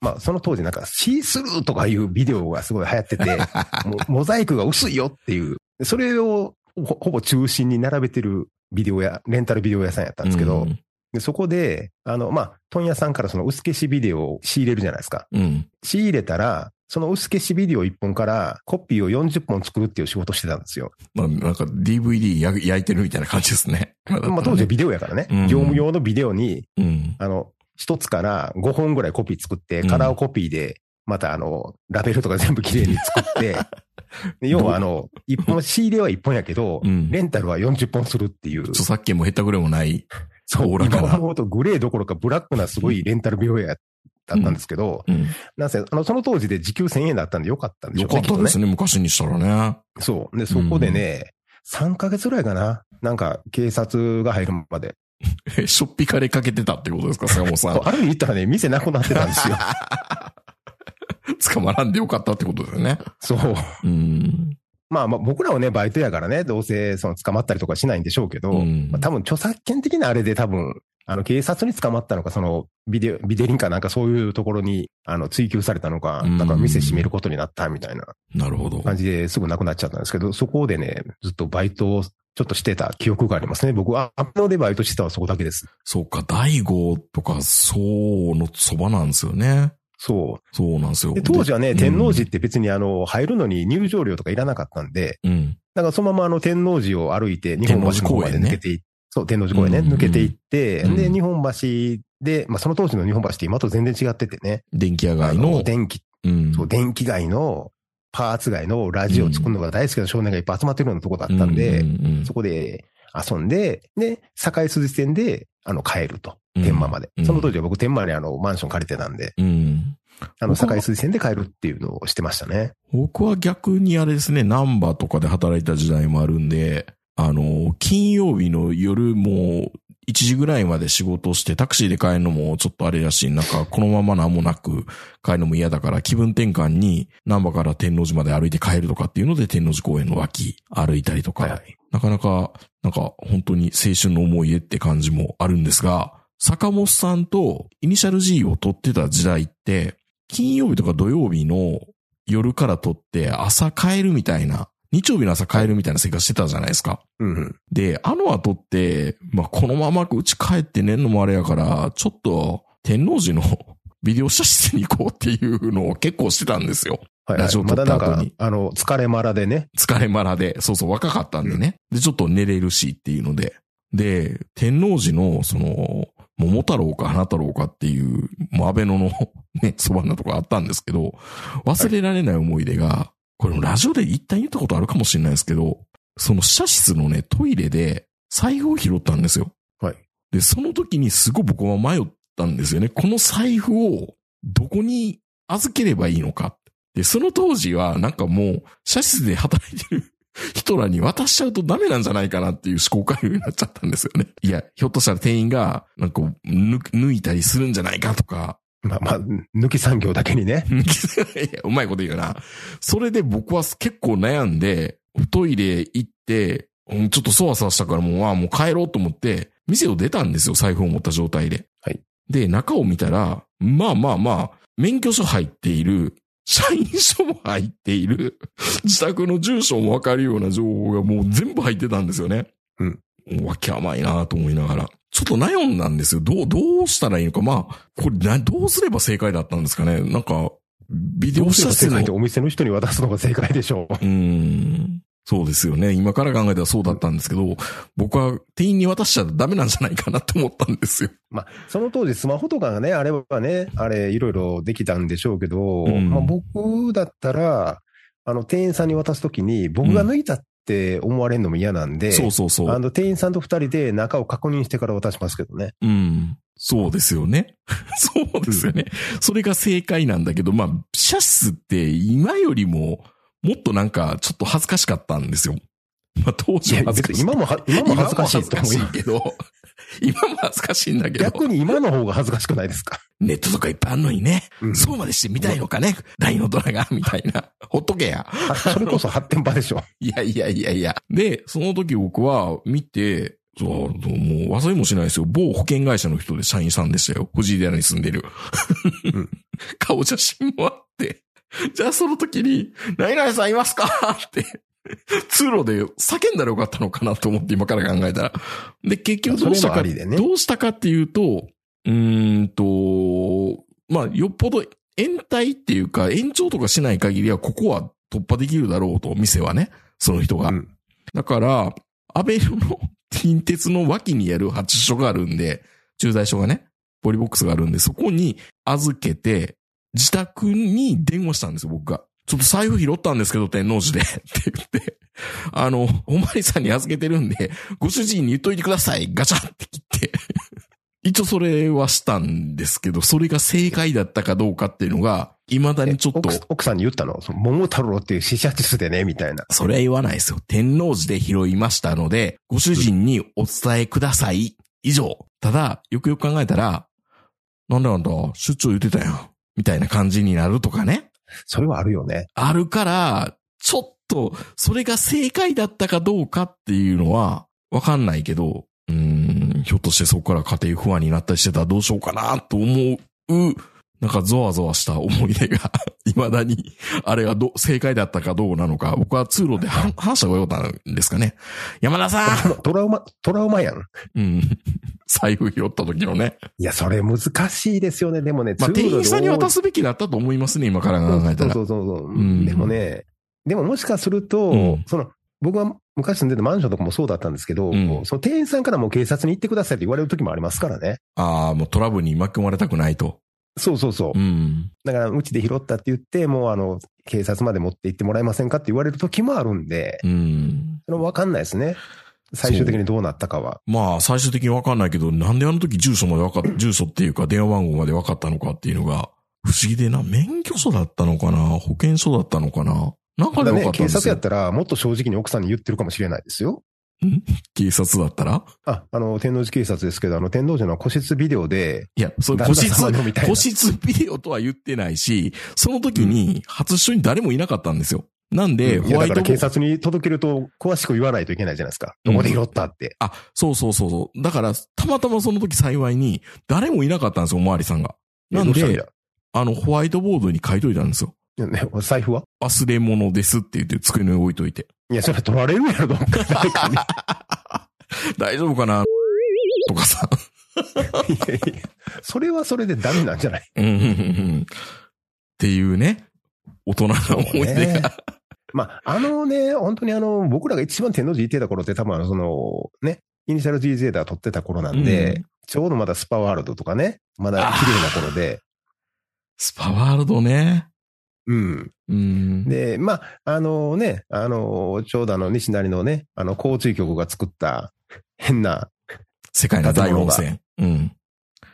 まあ、その当時なんか、シースルーとかいうビデオがすごい流行ってて、モザイクが薄いよっていう、でそれをほほぼ中心に並べてるビデオ屋、レンタルビデオ屋さんやったんですけど、うんでそこで、あの、まあ、問屋さんからその薄消しビデオを仕入れるじゃないですか。うん。仕入れたら、その薄消しビデオ1本からコピーを40本作るっていう仕事してたんですよ。まあ、なんか DVD や焼いてるみたいな感じですねまあ、当時はビデオやからね、うん業務用のビデオに、うん。あの、一つから5本ぐらいコピー作って、うんカラーコピーで、またあの、ラベルとか全部綺麗に作って、で要はあの、一本、仕入れは1本やけど、うんレンタルは40本するっていう。著作権も減ったぐらいもない？そう、今思うとグレーどころかブラックなすごいレンタルビデオ屋だったんですけど、うん。なんせ、あの、その当時で時給1000円だったんでよかったんでしょようね。きっかったですね、昔にしたらね。そう。で、そこでね、3ヶ月ぐらいかな。なんか、警察が入るまで。え、しょっぴかれかけてたってことですか、坂本さん。ある意味言ったらね、店なくなってたんですよ。捕まらんでよかったってことですよね。そう。うん。まあまあ僕らはね、バイトやからね、どうせその捕まったりとかしないんでしょうけど、うんまあ、多分著作権的なあれで多分、あの警察に捕まったのか、そのビデオ、ビデリンかなんかそういうところにあの追求されたのか、うんだから店閉めることになったみたいななるほど。感じですぐなくなっちゃったんですけど、そこでね、ずっとバイトをちょっとしてた記憶がありますね。僕は、アップロでバイトしてたのはそこだけです。そうか、大悟とか、そうのそばなんですよね。そそうなんですよ。う。で当時はね、で天王寺って別にあの、入るのに入場料とかいらなかったんで、うん。だからそのままあの天王寺を歩いて、日本橋の方まで抜けていそう、天王寺公園ね、うん抜けていって、うんで、日本橋で、まあその当時の日本橋って今と全然違っててね、電気屋あ街の、電気、うん。そう、電気街の、パーツ街のラジオを作るのが大好きな少年がいっぱい集まってるようなとこだったんで、そこで、遊んで、で、堺筋線で、あの、帰ると。天満まで。うんその当時は僕天満にあの、マンション借りてたんで、うん。あの、僕は堺筋線で帰るっていうのをしてましたね。僕は逆にあれですね、ナンバーとかで働いた時代もあるんで、あの、金曜日の夜もう1時ぐらいまで仕事してタクシーで帰るのもちょっとあれだし、なんかこのまま何もなく帰るのも嫌だから気分転換にナンバーから天王寺まで歩いて帰るとかっていうので天王寺公園の脇歩いたりとか、はいはい。なかなか、なんか本当に青春の思い出って感じもあるんですが、坂本さんとイニシャル G を取ってた時代って、金曜日とか土曜日の夜から取って朝帰るみたいな、日曜日の朝帰るみたいな生活してたじゃないですか。うんうん。で、あの後って、まあ、このままうち帰って寝んのもあれやから、ちょっと天王寺の ビデオ写室に行こうっていうのを結構してたんですよ。はい、はい。ラジオ撮まだなんかった後に、あの、疲れまらでね。疲れまらで、そうそう若かったんでね。で、ちょっと寝れるしっていうので。で、天王寺の、その、桃太郎か花太郎かっていう、もう安倍野のね、そばのとこあったんですけど、忘れられない思い出が、これもラジオで一旦言ったことあるかもしれないですけど、その社室のね、トイレで財布を拾ったんですよ。はい。で、その時にすごい僕は迷ったんですよね。この財布をどこに預ければいいのか。で、その当時はなんかもう、社室で働いてる 人らに渡しちゃうとダメなんじゃないかなっていう思考回路になっちゃったんですよね。いや、ひょっとしたら店員が、なんか抜いたりするんじゃないかとか、まあまあ、抜き産業だけにね。うまいこと言うな。それで僕は結構悩んで、トイレ行って、うんちょっとそわそわしたからもう、あもう帰ろうと思って、店を出たんですよ、財布を持った状態で。はい。で、中を見たら、まあまあまあ、免許証入っている、社員証も入っている、自宅の住所もわかるような情報がもう全部入ってたんですよね。うん。わけ甘いなと思いながら。ちょっと悩んだんですよ。どう、どうしたらいいのか。まあ、これな、どうすれば正解だったんですかね。なんか、ビデオ写真解ってお店の人に渡すのが正解でしょう。うーん。そうですよね。今から考えたらそうだったんですけど、僕は店員に渡しちゃダメなんじゃないかなって思ったんですよ。まあ、その当時スマホとかがね、あればね、あれ、いろいろできたんでしょうけど、うんまあ僕だったら、あの、店員さんに渡すときに、僕が抜いたって思われるのも嫌なんで、そうそうそう。あの、店員さんと二人で中を確認してから渡しますけどね。うん。そうですよね。そうですよね。それが正解なんだけど、まあ、シャスって今よりも、もっとなんか、ちょっと恥ずかしかったんですよ。まあ、当時は恥ずかしい。今もは、今も恥ずかしいと思うけど、今も恥ずかしいんだけど、逆に今の方が恥ずかしくないですか？ネットとかいっぱいあるのにね、うんそうまでしてみたいのかね、LINE のドラが、みたいな。ほっとけや。あそれこそ発展場でしょ。いやいやいやいや。で、その時僕は見て、そう、もう忘れもしないですよ。某保険会社の人で社員さんでしたよ。藤井寺に住んでる。うん 顔写真もあって。じゃあその時に、何々さんいますか？って、通路で叫んだらよかったのかなと思って今から考えたら。で、結局どうしたか、ねどうしたかっていうと、うーんと、まあ、よっぽど延滞っていうか延長とかしない限りはここは突破できるだろうと、店はね、その人が。うんだから、安倍の 近鉄の脇にある発注所があるんで、駐在所がね、ポリボックスがあるんで、そこに預けて、自宅に電話したんですよ、僕が。ちょっと財布拾ったんですけど、天王寺で。って言って、あの、おまわりさんに預けてるんで、ご主人に言っといてください。ガチャって切って。一応それはしたんですけど、それが正解だったかどうかっていうのが、未だにちょっと、奥奥さんに言ったの？その桃太郎っていう死者室でね、みたいな。それは言わないですよ。天王寺で拾いましたので、ご主人にお伝えください。以上。ただ、よくよく考えたら、なんだなんだ、出張言ってたやん。みたいな感じになるとかね。それはあるよね。あるから、ちょっと、それが正解だったかどうかっていうのは、わかんないけど、うん、ひょっとしてそこから家庭不安になったりしてたらどうしようかなと思う、なんかゾワゾワした思い出が、未だに、あれがど、正解だったかどうなのか、僕は通路では話した方がよかったんですかね。山田さんトラウマ、トラウマやん。うん。財布拾った時のね。いや、それ難しいですよね。でもね、まあ、店員さんに渡すべきだったと思いますね、今から考えたら。そうそうそうそう、うんでもね、でももしかすると、うんその、僕は昔住んでたマンションとかもそうだったんですけど、うんその店員さんからもう警察に行ってくださいって言われる時もありますからね。ああ、もうトラブルに巻き込まれたくないと。そうそうそう。うん。だから、うちで拾ったって言って、もうあの、警察まで持って行ってもらえませんかって言われる時もあるんで、うん。それわかんないですね。最終的にどうなったかは。まあ、最終的にわかんないけど、なんであの時住所までわかっ、住所っていうか電話番号までわかったのかっていうのが、不思議でな、免許証だったのかな？保険証だったのかな？なんかね、警。察やったら、もっと正直に奥さんに言ってるかもしれないですよ。警察だったら？あ、あの、天王寺警察ですけど、あの、天王寺の個室ビデオで、いや、そ個室個室ビデオとは言ってないし、その時に初出所に誰もいなかったんですよ。なんで、ホワイトボ警察に届けると、詳しく言わないといけないじゃないですか。どこで拾ったって。あ、そうそうそうそう。だから、たまたまその時幸いに、誰もいなかったんですよ、おまわりさんが。なんであの、ホワイトボードに書いといたんですよ。ね、財布は？忘れ物ですって言って机の上に置いといて。いや、それ取られるやろ、どっか誰かに。大丈夫かな？とかさ。いやいやそれはそれでダメなんじゃない？うんうんうんうんっていうね、大人な思い出が。まあ、あのね、本当にあの、僕らが一番天王寺行ってた頃って多分あの、その、ね、イニシャル G ゼータ撮ってた頃なんで、うんちょうどまだスパワールドとかね、まだ綺麗な頃で、スパワールドね。うん。うん。で、まあ、あのね、あの、ちょうどあの、西成のね、あの、交通局が作った変な、世界の大温泉。うん。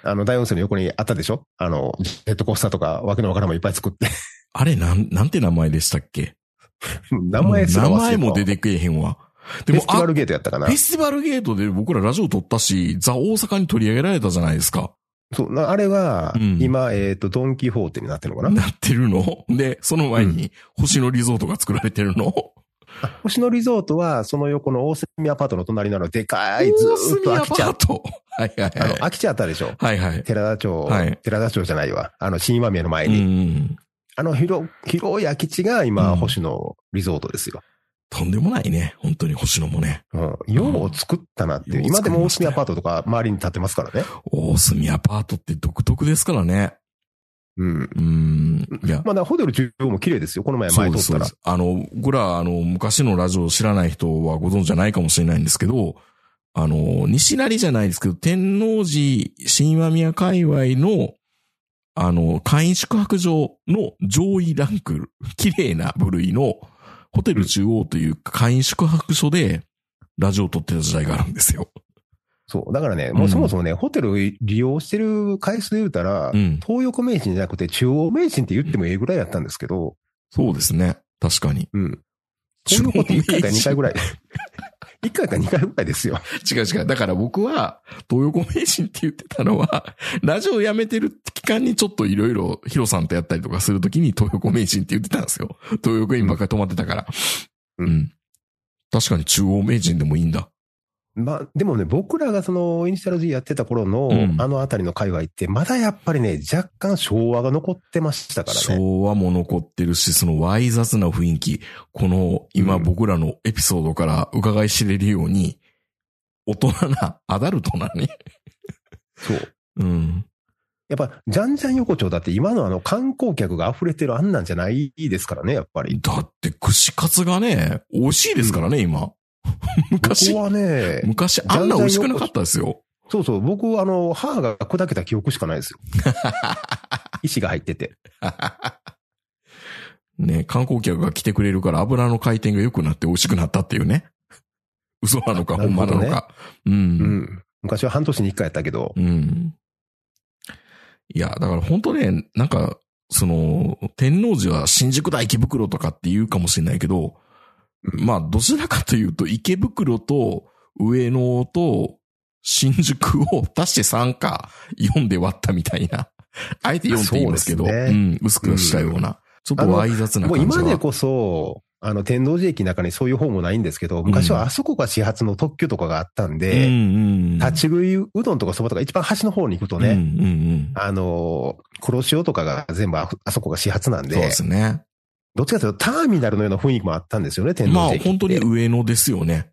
あの、大温泉の横にあったでしょ？あの、ジェットコースターとか、わけのわからんもんいっぱい作って。あれ、なん、なんて名前でしたっけ？名前すら忘名前も出てけえへんわ。でもフェスティバルゲートやったかな？フェスティバルゲートで僕らラジオ撮ったし、ザ・大阪に取り上げられたじゃないですか。そう、なあれは、うん今、えっ、と、ドンキホーテになってるのかな？なってるの？で、その前に星野リゾートが作られてるの？星野リゾートは、その横の大隅アパートの隣なのでかい、ずーっと大空き地あ隅アパート。はいはいあの、はい。空き地あったでしょ？はいはい。寺田町、はい寺田町じゃないわ。あの、新今宮の前うに。ん。あの広、広い空き地が今、うん星野リゾートですよ。とんでもないね。本当に星野もね。うん。よう作ったなっていう。今でも大隅アパートとか周りに建ってますからね。大隅アパートって独特ですからね。うん。うん。いや。まあだホテル中央も綺麗ですよ。この前前通ったらそうです。。あの、僕ら、あの、昔のラジオを知らない人はご存知じゃないかもしれないんですけど、あの、西成じゃないですけど、天王寺、新今宮界隈の、あの、会員宿泊場の上位ランク、綺麗な部類の、ホテル中央という会員宿泊所で、ラジオを撮ってた時代があるんですよ。そう。だからね、もうそもそもね、ホテルを利用してる回数で言うたら、うん。東横名人じゃなくて中央名人って言ってもええぐらいやったんですけど、そうですね。確かに。うん。東横って1回か2回ぐらい。1回か2回ぐらいですよ。違う違う。だから僕は、東横名人って言ってたのは、ラジオ辞めてる期間にちょっといろいろヒロさんとやったりとかするときに東横名人って言ってたんですよ。東横にばっかり泊まってたから。ううんん。確かに中央名人でもいいんだ。まあ、でもね、僕らがその、イニシャル G やってた頃の、うんあのあたりの界隈って、まだやっぱりね、若干昭和が残ってましたからね。昭和も残ってるし、そのわい雑な雰囲気。この、今うん僕らのエピソードから伺い知れるように、大人な、アダルトなね。そう。うん。やっぱ、じゃんじゃん横丁だって今のあの観光客が溢れてるあんなんじゃないですからね、やっぱり。だって、串カツがね、美味しいですからね、今。昔僕、はね、昔あんな美味しくなかったですよ。そうそう、僕、あの、歯が砕けた記憶しかないですよ。石が入ってて。ね、観光客が来てくれるから油の回転が良くなって美味しくなったっていうね。嘘なのか、ほんまなのか。う。うんん。昔は半年に一回やったけど、うん。いや、だから本当ね、なんか、その、天王寺は新宿だ池袋とかって言うかもしれないけど、うんまあ、どちらかというと池袋と上野と新宿を足して3か4で割ったみたいな。あえて4って言いますけど、そうねん、薄くしたような。ちょっとわい雑なもう感じは。今でこそ、あの、天王寺駅の中にそういう方もないんですけど、昔はあそこが始発の特急とかがあったんで、うんうん、立ち食いうどんとかそばとか一番端の方に行くとね、うんうんうん。あの、黒潮とかが全部ああそこが始発なんで、そうですね。どっちかというとターミナルのような雰囲気もあったんですよね、天まあ王寺駅って。本当に上野ですよね。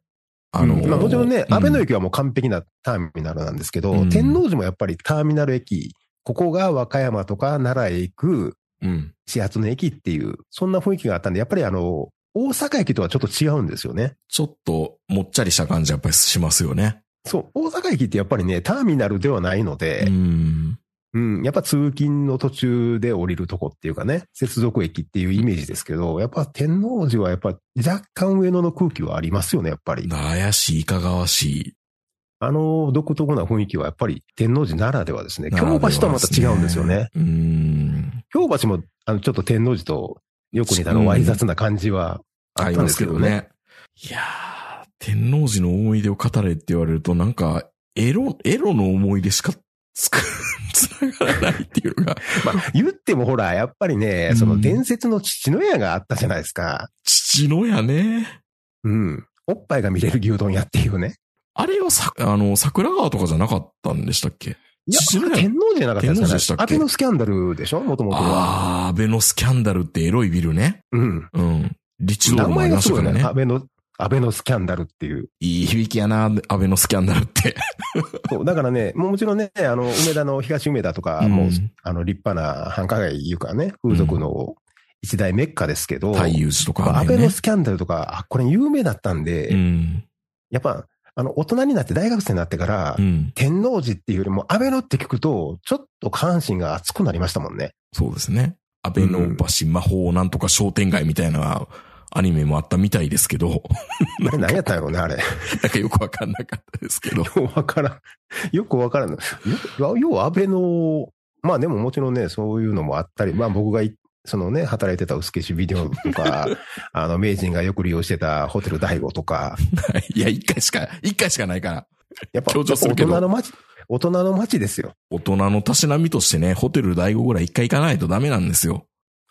あの、うんまあもちろんね、うん安倍の駅はもう完璧なターミナルなんですけど、うん天王寺もやっぱりターミナル駅、ここが和歌山とか奈良へ行くうん。始発の駅っていう、そんな雰囲気があったんで、やっぱりあの、大阪駅とはちょっと違うんですよね。ちょっともっちゃりした感じやっぱりしますよね。そう、大阪駅ってやっぱりね、ターミナルではないので、うん。うん。やっぱ通勤の途中で降りるとこっていうかね、接続駅っていうイメージですけど、やっぱ天王寺はやっぱ若干上野の空気はありますよね、やっぱり。怪しい、いかがわしい。あの独特な雰囲気はやっぱり天王寺ならではですね。京橋とはまた違うんですよね。うーん。京橋も、あの、ちょっと天王寺とよく似たの、うんわい雑な感じはあったんですけどね。。いやー、天王寺の思い出を語れって言われると、なんか、エロ、エロの思い出しかつく、つながらないっていうのが、まあ、言ってもほら、やっぱりね、その伝説の父の屋があったじゃないですか。父のやね。うん。おっぱいが見れる牛丼屋っていうね。あれはさ、あの、桜川とかじゃなかったんでしたっけ？いや、天王寺じゃなかった天王寺でしたっけ？ですかね。アベノスキャンダルでしょ？もともとは。あー、アベノスキャンダルってエロいビルね。うん。うん。リッチロー名ドもあり。ましたからねア。ベノ、アベノスキャンダルっていう。いい響きやな、アベノスキャンダルって。そう、だからね、ももちろんね、あの、梅田の東梅田とか、うん、あの、立派な繁華街いうかね、風俗の一大メッカですけど、太遊寺とかア。ベノスキャンダルとか、あ、これ有名だったんで、うん。やっぱ、あの、大人になって大学生になってから、うん。天王寺っていうよりも、アベノって聞くと、ちょっと下半身が熱くなりましたもんね。そうですね。アベノ橋魔法なんとか商店街みたいなアニメもあったみたいですけど、何やったんやろうね、あれ。なんかよくわかんなかったですけど。よくわからん。よくわからん。よ要は安倍の、まあでももちろんね、そういうのもあったり、まあ僕がいそのね、働いてた薄消しビデオとか、あの、名人がよく利用してたホテル大悟とか、いや、一回しか、一回しかないから。やっぱ強調するけど大人の街、大人の街ですよ。大人のたしなみとしてね、ホテル第5ぐらい一回行かないとダメなんですよ。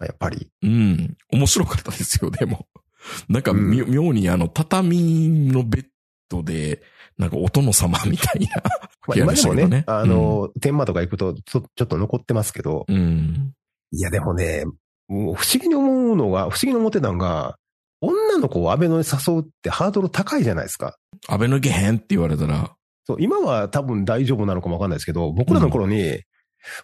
やっぱり。うん。面白かったですよ、でも。なんか、みう妙にあの、畳のベッドで、なんかお殿様みたいな。まあ、今でもね、ねあの、天満とか行くとちょ、ちょっと残ってますけど、うん。いやでもね、もう不思議に思うのが、不思議に思ってたのが、女の子を安倍のに誘うってハードル高いじゃないですか。安倍抜けへんって言われたら、そう、今は多分大丈夫なのかもわかんないですけど、僕らの頃に、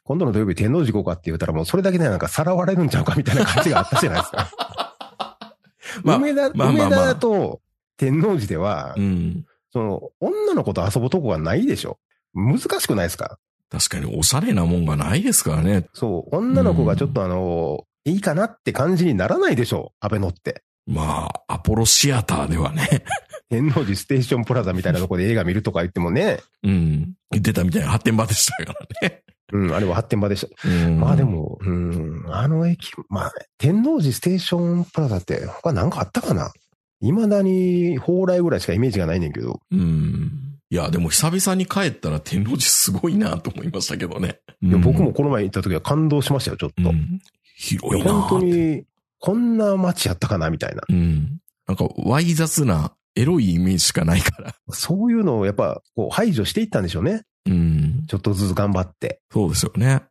今度の土曜日天王寺行こうかって言ったらもうそれだけでなんかさらわれるんちゃうかみたいな感じがあったじゃないですか。まあ梅田、まあまあまあ梅田と天王寺では、うん。その、女の子と遊ぶとこがないでしょ。難しくないですか？確かにおしゃれなもんがないですからね。そう、女の子がちょっとあの、いいかなって感じにならないでしょ。安倍のって。まあ、アポロシアターではね。天王寺ステーションプラザみたいなとこで映画見るとか言ってもね、うん。言ってたみたいな発展場でしたからね。うん、あれは発展場でした。うん。まあで。も、うん、あの駅、まあ、天王寺ステーションプラザって他なんかあったかな？未だに蓬莱ぐらいしかイメージがないねんけど。うん。いや、でも久々に帰ったら天王寺すごいなと思いましたけどね。僕もこの前行った時は感動しましたよ、ちょっと。うん広いな本当に、こんな街やったかなみたいな。うん。なんか、わい雑な、エロいイメージしかないから。そういうのをやっぱ、こう排除していったんでしょうね。うん。ちょっとずつ頑張って。そうですよね。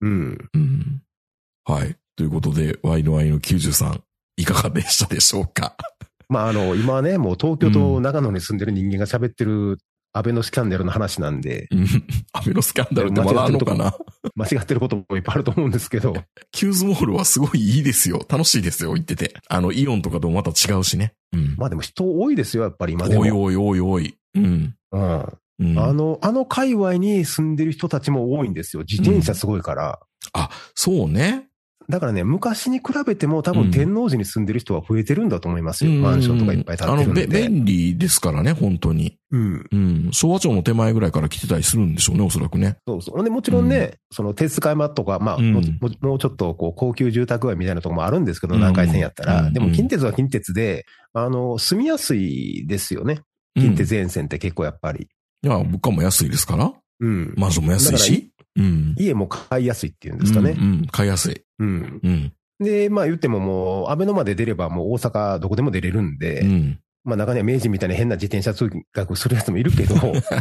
うん。うん。はい。ということで、ワイのワイの93、いかがでしたでしょうか？まああの、今はね、もう東京と長野に住んでる人間が喋ってる安倍のスキャンダルの話なんで、うん。アベノスキャンダルってまだあんのかな？間違ってることもいっぱいあると思うんですけど、キューズモールはすごいいいですよ。楽しいですよ、行ってて。あの、イオンとかともまた違うしね。うん。まあでも人多いですよ、やっぱり今でも。おいおいおいおい。うん。うん。うん、あの、あの界隈に住んでる人たちも多いんですよ。自転車すごいから。そうね。だからね、昔に比べても多うん分天王寺に住んでる人は増えてるんだと思いますよ。マンションとかいっぱい建ってるんあの。便利ですからね、本当に。うん。うん。昭和町の手前ぐらいから来てたりするんでしょうね、おそらくね。そうそう。で、もちろんね、その手塚山とか、まあ、うんもうちょっとこう高級住宅街みたいなとこもあるんですけど、うん南海線やったら。うんでも近鉄は近鉄で、あの、住みやすいですよね。うん近鉄沿線って結構やっぱり。いや、物価も安いですから。うん。マンションも安いし。うん。家も買いやすいっていうんですかね。うん、うん買いやすい。うん。うん。で、まあ言ってももう、安倍のまで出ればもう大阪どこでも出れるんで、うん。まあ中には明治みたいな変な自転車通学するやつもいるけど、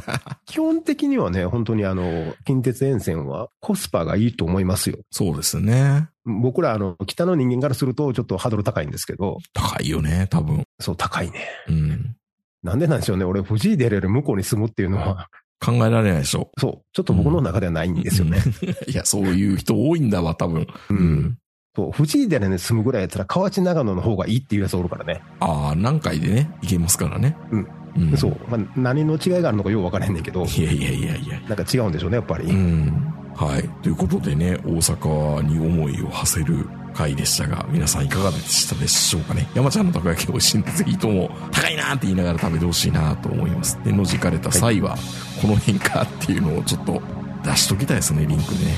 基本的にはね、本当にあの、近鉄沿線はコスパがいいと思いますよ。そうですね。僕らあの、北の人間からするとちょっとハードル高いんですけど、高いよね、多分。そう高いね。うん。なんでなんでしょうね。俺、藤井出れる向こうに住むっていうのは、考えられないでしょ。そう、ちょっと僕の中ではないんですよね。いや、そういう人多いんだわ、多分。うん。そう、藤井出に住むぐらいやったら河内長野の方がいいっていうやつおるからね。ああ、何回でね、行けますからね。うん。うん。そう。まあ、何の違いがあるのかよう分からへんねんけど、いやいやいやいや。なんか違うんでしょうね、やっぱり。うん。はい。ということでね、大阪に思いを馳せる回でしたが、皆さんいかがでしたでしょうかね。山ちゃんのたこ焼き美味しいんで、ぜひとも高いなって言いながら食べてほしいなと思います。で、のじかれた際は、この辺かっていうのをちょっと出しときたいですね、リンクでね。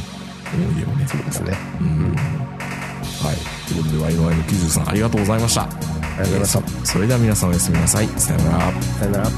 思い出をね。そうですね。うん。はい。ということで、ワイのワイのキズさんありがとうございました。ありがとうございました。それでは皆さんおやすみなさい。さよなら。さよなら。